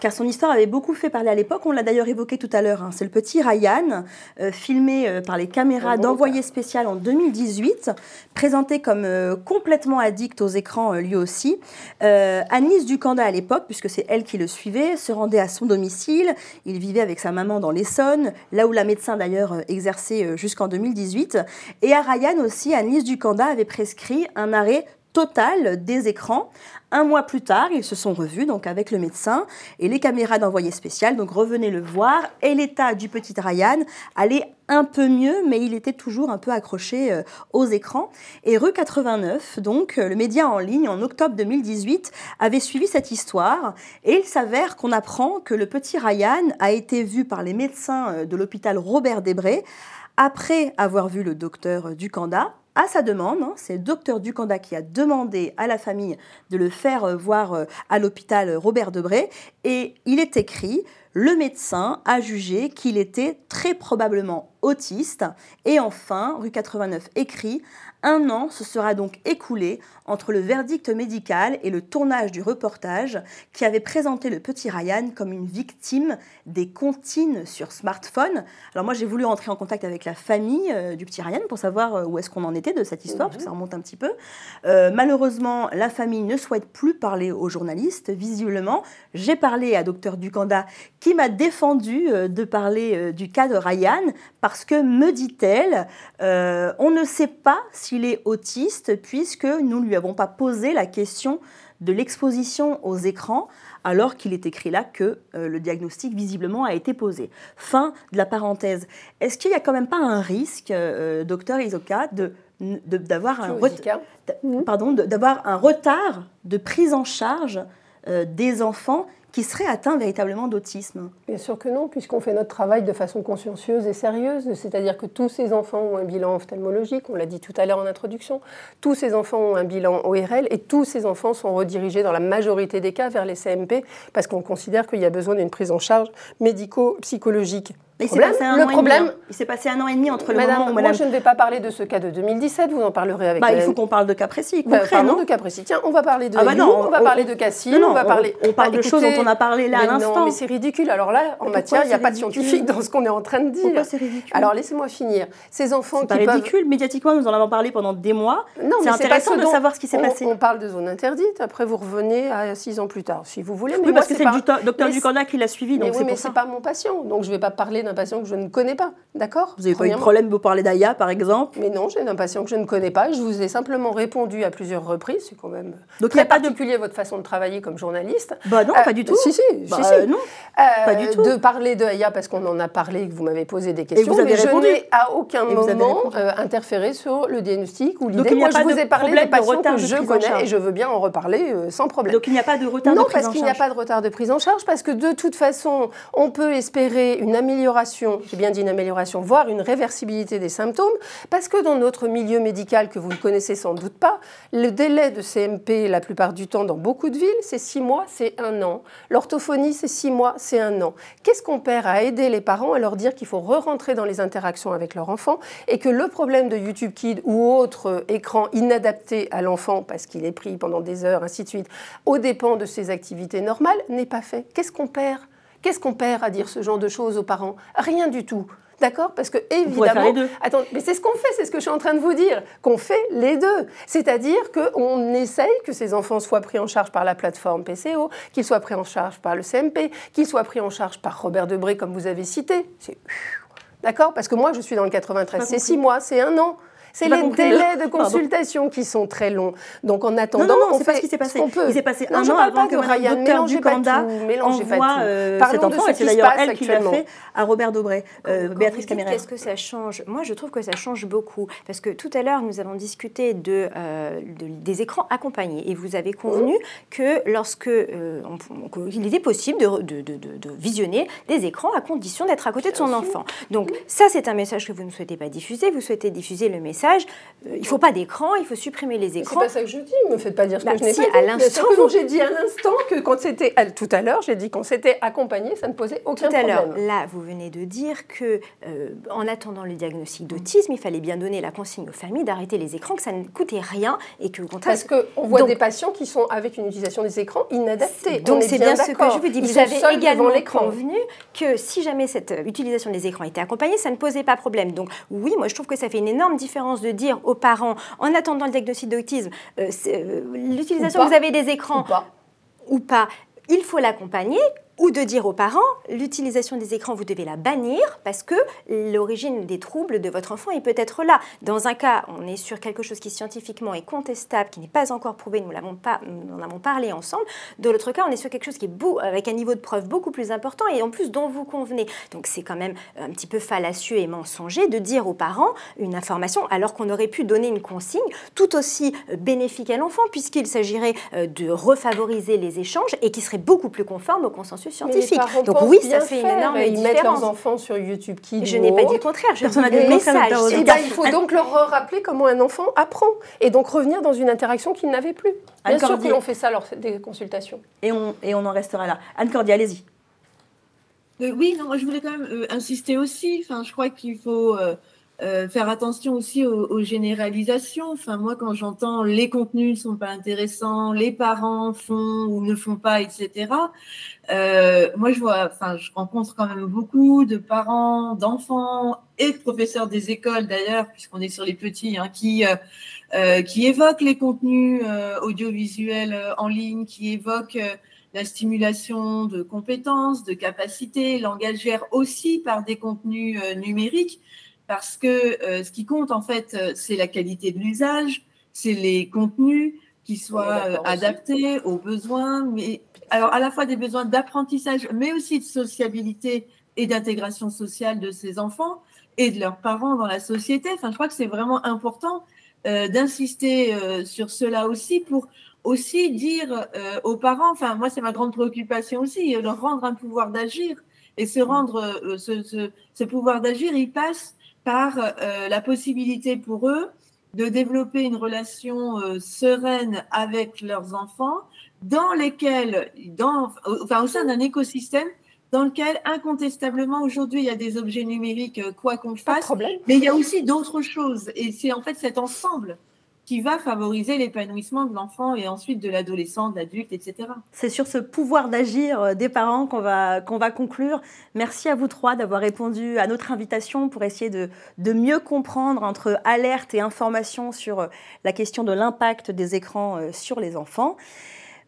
car son histoire avait beaucoup fait parler à l'époque. On l'a d'ailleurs évoqué tout à l'heure. hein. C'est le petit Ryan, euh, filmé euh, par les caméras d'envoyé spécial en 2018, présenté comme euh, complètement addict aux écrans lui aussi. Agnès Ducanda à l'époque, puisque c'est elle qui le suivait, se rendait à son domicile. Il vivait avec sa maman dans l'Essonne, là où la médecin d'ailleurs exerçait jusqu'en 2018. Et à Ryan aussi, Agnès Ducanda avait prescrit un arrêt total des écrans. Un mois plus tard, ils se sont revus donc avec le médecin et les caméras d'envoyé spécial. Donc revenaient le voir. Et l'état du petit Ryan allait un peu mieux mais il était toujours un peu accroché euh, aux écrans. Et rue 89 donc euh, le média en ligne en octobre 2018 avait suivi cette histoire. Et il s'avère qu'on apprend que le petit Ryan a été vu par les médecins euh, de l'hôpital Robert Desbré après avoir vu le docteur Ducanda à sa demande, hein, c'est le docteur Ducanda qui a demandé à la famille de le faire euh, voir euh, à l'hôpital Robert Debré, et il est écrit le médecin a jugé qu'il était très probablement autiste. Et enfin, rue 89 écrit un an se sera donc écoulé entre le verdict médical et le tournage du reportage qui avait présenté le petit Ryan comme une victime des comptines sur smartphone. Alors moi j'ai voulu entrer en contact avec la famille euh, du petit Ryan pour savoir euh, où est-ce qu'on en était de cette histoire, parce que ça remonte un petit peu. Euh, malheureusement, la famille ne souhaite plus parler aux journalistes, visiblement. J'ai parlé à docteur Ducanda qui m'a défendu euh, de parler du cas de Ryan parce que, me dit-elle, euh, on ne sait pas s'il est autiste puisque nous ne lui avons pas posé la question de l'exposition aux écrans alors qu'il est écrit là que euh, le diagnostic visiblement a été posé. Fin de la parenthèse. Est-ce qu'il n'y a quand même pas un risque, euh, docteur Isoka, de d'avoir un, un retard de prise en charge euh, des enfants qui seraient atteints véritablement d'autisme Bien sûr que non, puisqu'on fait notre travail de façon consciencieuse et sérieuse. C'est-à-dire que tous ces enfants ont un bilan ophtalmologique, on l'a dit tout à l'heure en introduction. Tous ces enfants ont un bilan ORL et tous ces enfants sont redirigés dans la majorité des cas vers les CMP parce qu'on considère qu'il y a besoin d'une prise en charge médico-psychologique. Mais il s'est passé un le an et problème, demi, hein. Il s'est passé un an et demi entre le Madame, moment où moi Madame. je ne vais pas parler de ce cas de 2017, vous en parlerez avec Bah, il Madame- faut qu'on parle de cas précis, Bah, concrets, parlons non de cas précis. Tiens, on va parler de Ah bah non, on va on- parler on- de Cassie, Non, non, on va on- parler. on parle de choses dont on a parlé là à mais Non, l'instant. mais c'est ridicule. Alors là, en matière, il n'y a pas de scientifique dans ce qu'on est en train de dire. Pourquoi c'est ridicule Alors laissez-moi finir. Ces enfants C'est qui pas peuvent. ridicule. Médiatiquement, nous en avons parlé pendant des mois. Non, c'est intéressant de savoir ce qui s'est on- passé. On parle de zone interdite. Après, vous revenez à six ans plus tard, si vous voulez. Oui, parce que c'est le docteur Ducanda qui l'a suivi, donc c'est pas mon patient, donc je ne vais pas parler d'un patient que je ne connais pas, d'accord Vous n'avez pas eu de problème pour parler d'Aya, par exemple Mais non, j'ai un patient que je ne connais pas. Je vous ai simplement répondu à plusieurs reprises. C'est quand même Donc, il y très a pas de- particulier votre façon de travailler comme journaliste. Bah non, Euh, pas du tout. Si, si, Bah, si, si. euh, non, Euh, pas du tout. De parler de Aya parce qu'on en a parlé, et que vous m'avez posé des questions. vous avez mais répondu. je n'ai à aucun Et vous moment euh, interféré sur le diagnostic ou l'idée. Moi, je vous de ai parlé des de patients retard que de je connais charge. et je veux bien en reparler euh, sans problème. Donc il n'y a pas de retard non, de prise parce en qu'il n'y a charge. pas de retard de prise en charge, parce que de toute façon, on peut espérer une amélioration, j'ai bien dit une amélioration, voire une réversibilité des symptômes, parce que dans notre milieu médical, que vous ne connaissez sans doute pas, le délai de CMP, la plupart du temps, dans beaucoup de villes, c'est six mois, c'est un an. L'orthophonie, c'est six mois, c'est un an. Qu'est-ce qu'on perd à aider les parents à leur dire qu'il faut re-rentrer dans les interactions avec leur enfant et que le problème de YouTube Kid ou autre écran inadapté à l'enfant parce qu'il est pris pendant des heures, ainsi de suite, aux dépens de ses activités normales, n'est pas fait? Qu'est-ce qu'on perd? Qu'est-ce qu'on perd à dire ce genre de choses aux parents? Rien du tout. D'accord? Parce que évidemment, attends, mais c'est ce qu'on fait, c'est ce que je suis en train de vous dire, qu'on fait les deux. C'est-à-dire qu'on essaye que ces enfants soient pris en charge par la plateforme PCO, qu'ils soient pris en charge par le CMP, qu'ils soient pris en charge par Robert Debré, comme vous avez cité. C'est- D'accord? Parce que moi, je suis dans le 93, Pas c'est six mois, c'est un an. C'est les délais de Pardon. consultation qui sont très longs. Donc en attendant, Non, non, non, on pas fait ce qui s'est passé. peut. Il s'est passé Non, un an avant pas que Ryan, Docteur mélangez pas envoie euh, cet enfant, et c'est d'ailleurs elle qui l'a fait à Robert Dobray, euh, Béatrice Caméra. Qu'est-ce que ça change Moi, je trouve que ça change beaucoup. Parce que tout à l'heure, nous avons discuté de, euh, de- des écrans accompagnés. Et vous avez convenu que lorsque euh, qu'il était possible de visionner des écrans à condition d'être à côté de son enfant. Donc, ça, c'est un message que vous ne souhaitez pas diffuser. Vous souhaitez diffuser le message message euh, il ne faut pas d'écran, il faut supprimer les écrans. C'est pas ça que je dis, ne me faites pas dire ce Bah, que je n'ai si, pas à dit. l'instant, que vous- J'ai dit à l'instant que quand c'était à- tout à l'heure, j'ai dit qu'on s'était accompagné, ça ne posait aucun Tout à l'heure, problème. là, vous venez de dire que, euh, en attendant le diagnostic d'autisme, il fallait bien donner la consigne aux familles d'arrêter les écrans, que ça ne coûtait rien et que, au contraire, Parce qu'on voit Donc- des patients qui sont avec une utilisation des écrans inadaptée. Donc On est c'est bien, ce que je vous dis. Ils Vous avez également convenu que si jamais cette euh, utilisation des écrans était accompagnée, ça ne posait pas problème. Donc oui, moi je trouve que ça fait une énorme différence de dire aux parents, en attendant le diagnostic d'autisme, euh, euh, l'utilisation que vous avez des écrans Ou pas. ou pas, il faut l'accompagner. Ou de dire aux parents, l'utilisation des écrans, vous devez la bannir parce que l'origine des troubles de votre enfant est peut-être là. Dans un cas, on est sur quelque chose qui scientifiquement est contestable, qui n'est pas encore prouvé, nous l'avons en avons parlé ensemble. Dans l'autre cas, on est sur quelque chose qui est beau, avec un niveau de preuve beaucoup plus important et en plus dont vous convenez. Donc c'est quand même un petit peu fallacieux et mensonger de dire aux parents une information alors qu'on aurait pu donner une consigne tout aussi bénéfique à l'enfant puisqu'il s'agirait euh, de refavoriser les échanges et qui serait beaucoup plus conforme au consensus Scientifique. Donc oui, ça fait une énorme et Ils mettent différence. leurs enfants sur YouTube Kids. Je n'ai pas dit le contraire, je Personne n'a dit le message. Il faut donc leur rappeler comment un enfant apprend et donc revenir dans une interaction qu'il n'avait plus. Bien Anne sûr que l'on fait ça lors des consultations. Et on, et on en restera là. Anne Cordier, allez-y. Euh, oui, non, moi je voulais quand même euh, insister aussi. Enfin, je crois qu'il faut euh, euh, faire attention aussi aux, aux généralisations. Enfin, moi, quand j'entends les contenus ne sont pas intéressants, les parents font ou ne font pas, etc. euh, moi, je vois, enfin, je rencontre quand même beaucoup de parents, d'enfants et de professeurs des écoles d'ailleurs, puisqu'on est sur les petits, hein, qui euh, euh, qui évoquent les contenus euh, audiovisuels euh, en ligne, qui évoquent la stimulation de compétences, de capacités, langagières aussi par des contenus numériques, parce que euh, ce qui compte en fait, euh, c'est la qualité de l'usage, c'est les contenus qui soient euh, adaptés aux besoins, mais alors à la fois des besoins d'apprentissage, mais aussi de sociabilité et d'intégration sociale de ces enfants et de leurs parents dans la société. Enfin, je crois que c'est vraiment important euh, d'insister euh, sur cela aussi pour aussi dire euh, aux parents, enfin moi c'est ma grande préoccupation aussi, euh, leur rendre un pouvoir d'agir. Et se rendre euh, ce, ce- ce pouvoir d'agir, il passe par euh, la possibilité pour eux de développer une relation euh, sereine avec leurs enfants, dans lesquels, dans, enfin au sein d'un écosystème dans lequel incontestablement aujourd'hui il y a des objets numériques euh, quoi qu'on fasse, mais il y a aussi d'autres choses. Et c'est en fait cet ensemble qui va favoriser l'épanouissement de l'enfant et ensuite de l'adolescent, de l'adulte, etc. C'est sur ce pouvoir d'agir euh, des parents qu'on va, qu'on va conclure. Merci à vous trois d'avoir répondu à notre invitation pour essayer de, de mieux comprendre entre alerte et information sur euh, la question de l'impact des écrans euh, sur les enfants.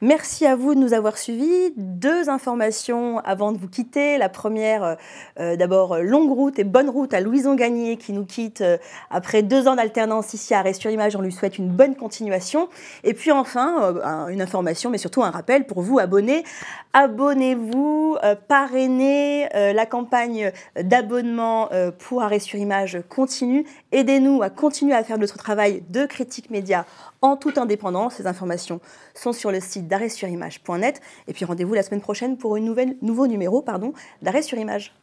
Merci à vous de nous avoir suivis. Deux informations avant de vous quitter. La première, euh, euh, d'abord, euh, longue route et bonne route à Louison Gagné qui nous quitte après deux ans d'alternance ici à sur Image. On lui souhaite une bonne continuation. Et puis enfin, un- une information, mais surtout un rappel pour vous, abonnés. Abonnez-vous, parrainez la campagne d'abonnement pour Arrêt sur Image continue. Aidez-nous à continuer à faire notre travail de critique média en toute indépendance. Ces informations sont sur le site d'arrêt sur image.net. Et puis rendez-vous la semaine prochaine pour un nouveau numéro d'arrêt sur image.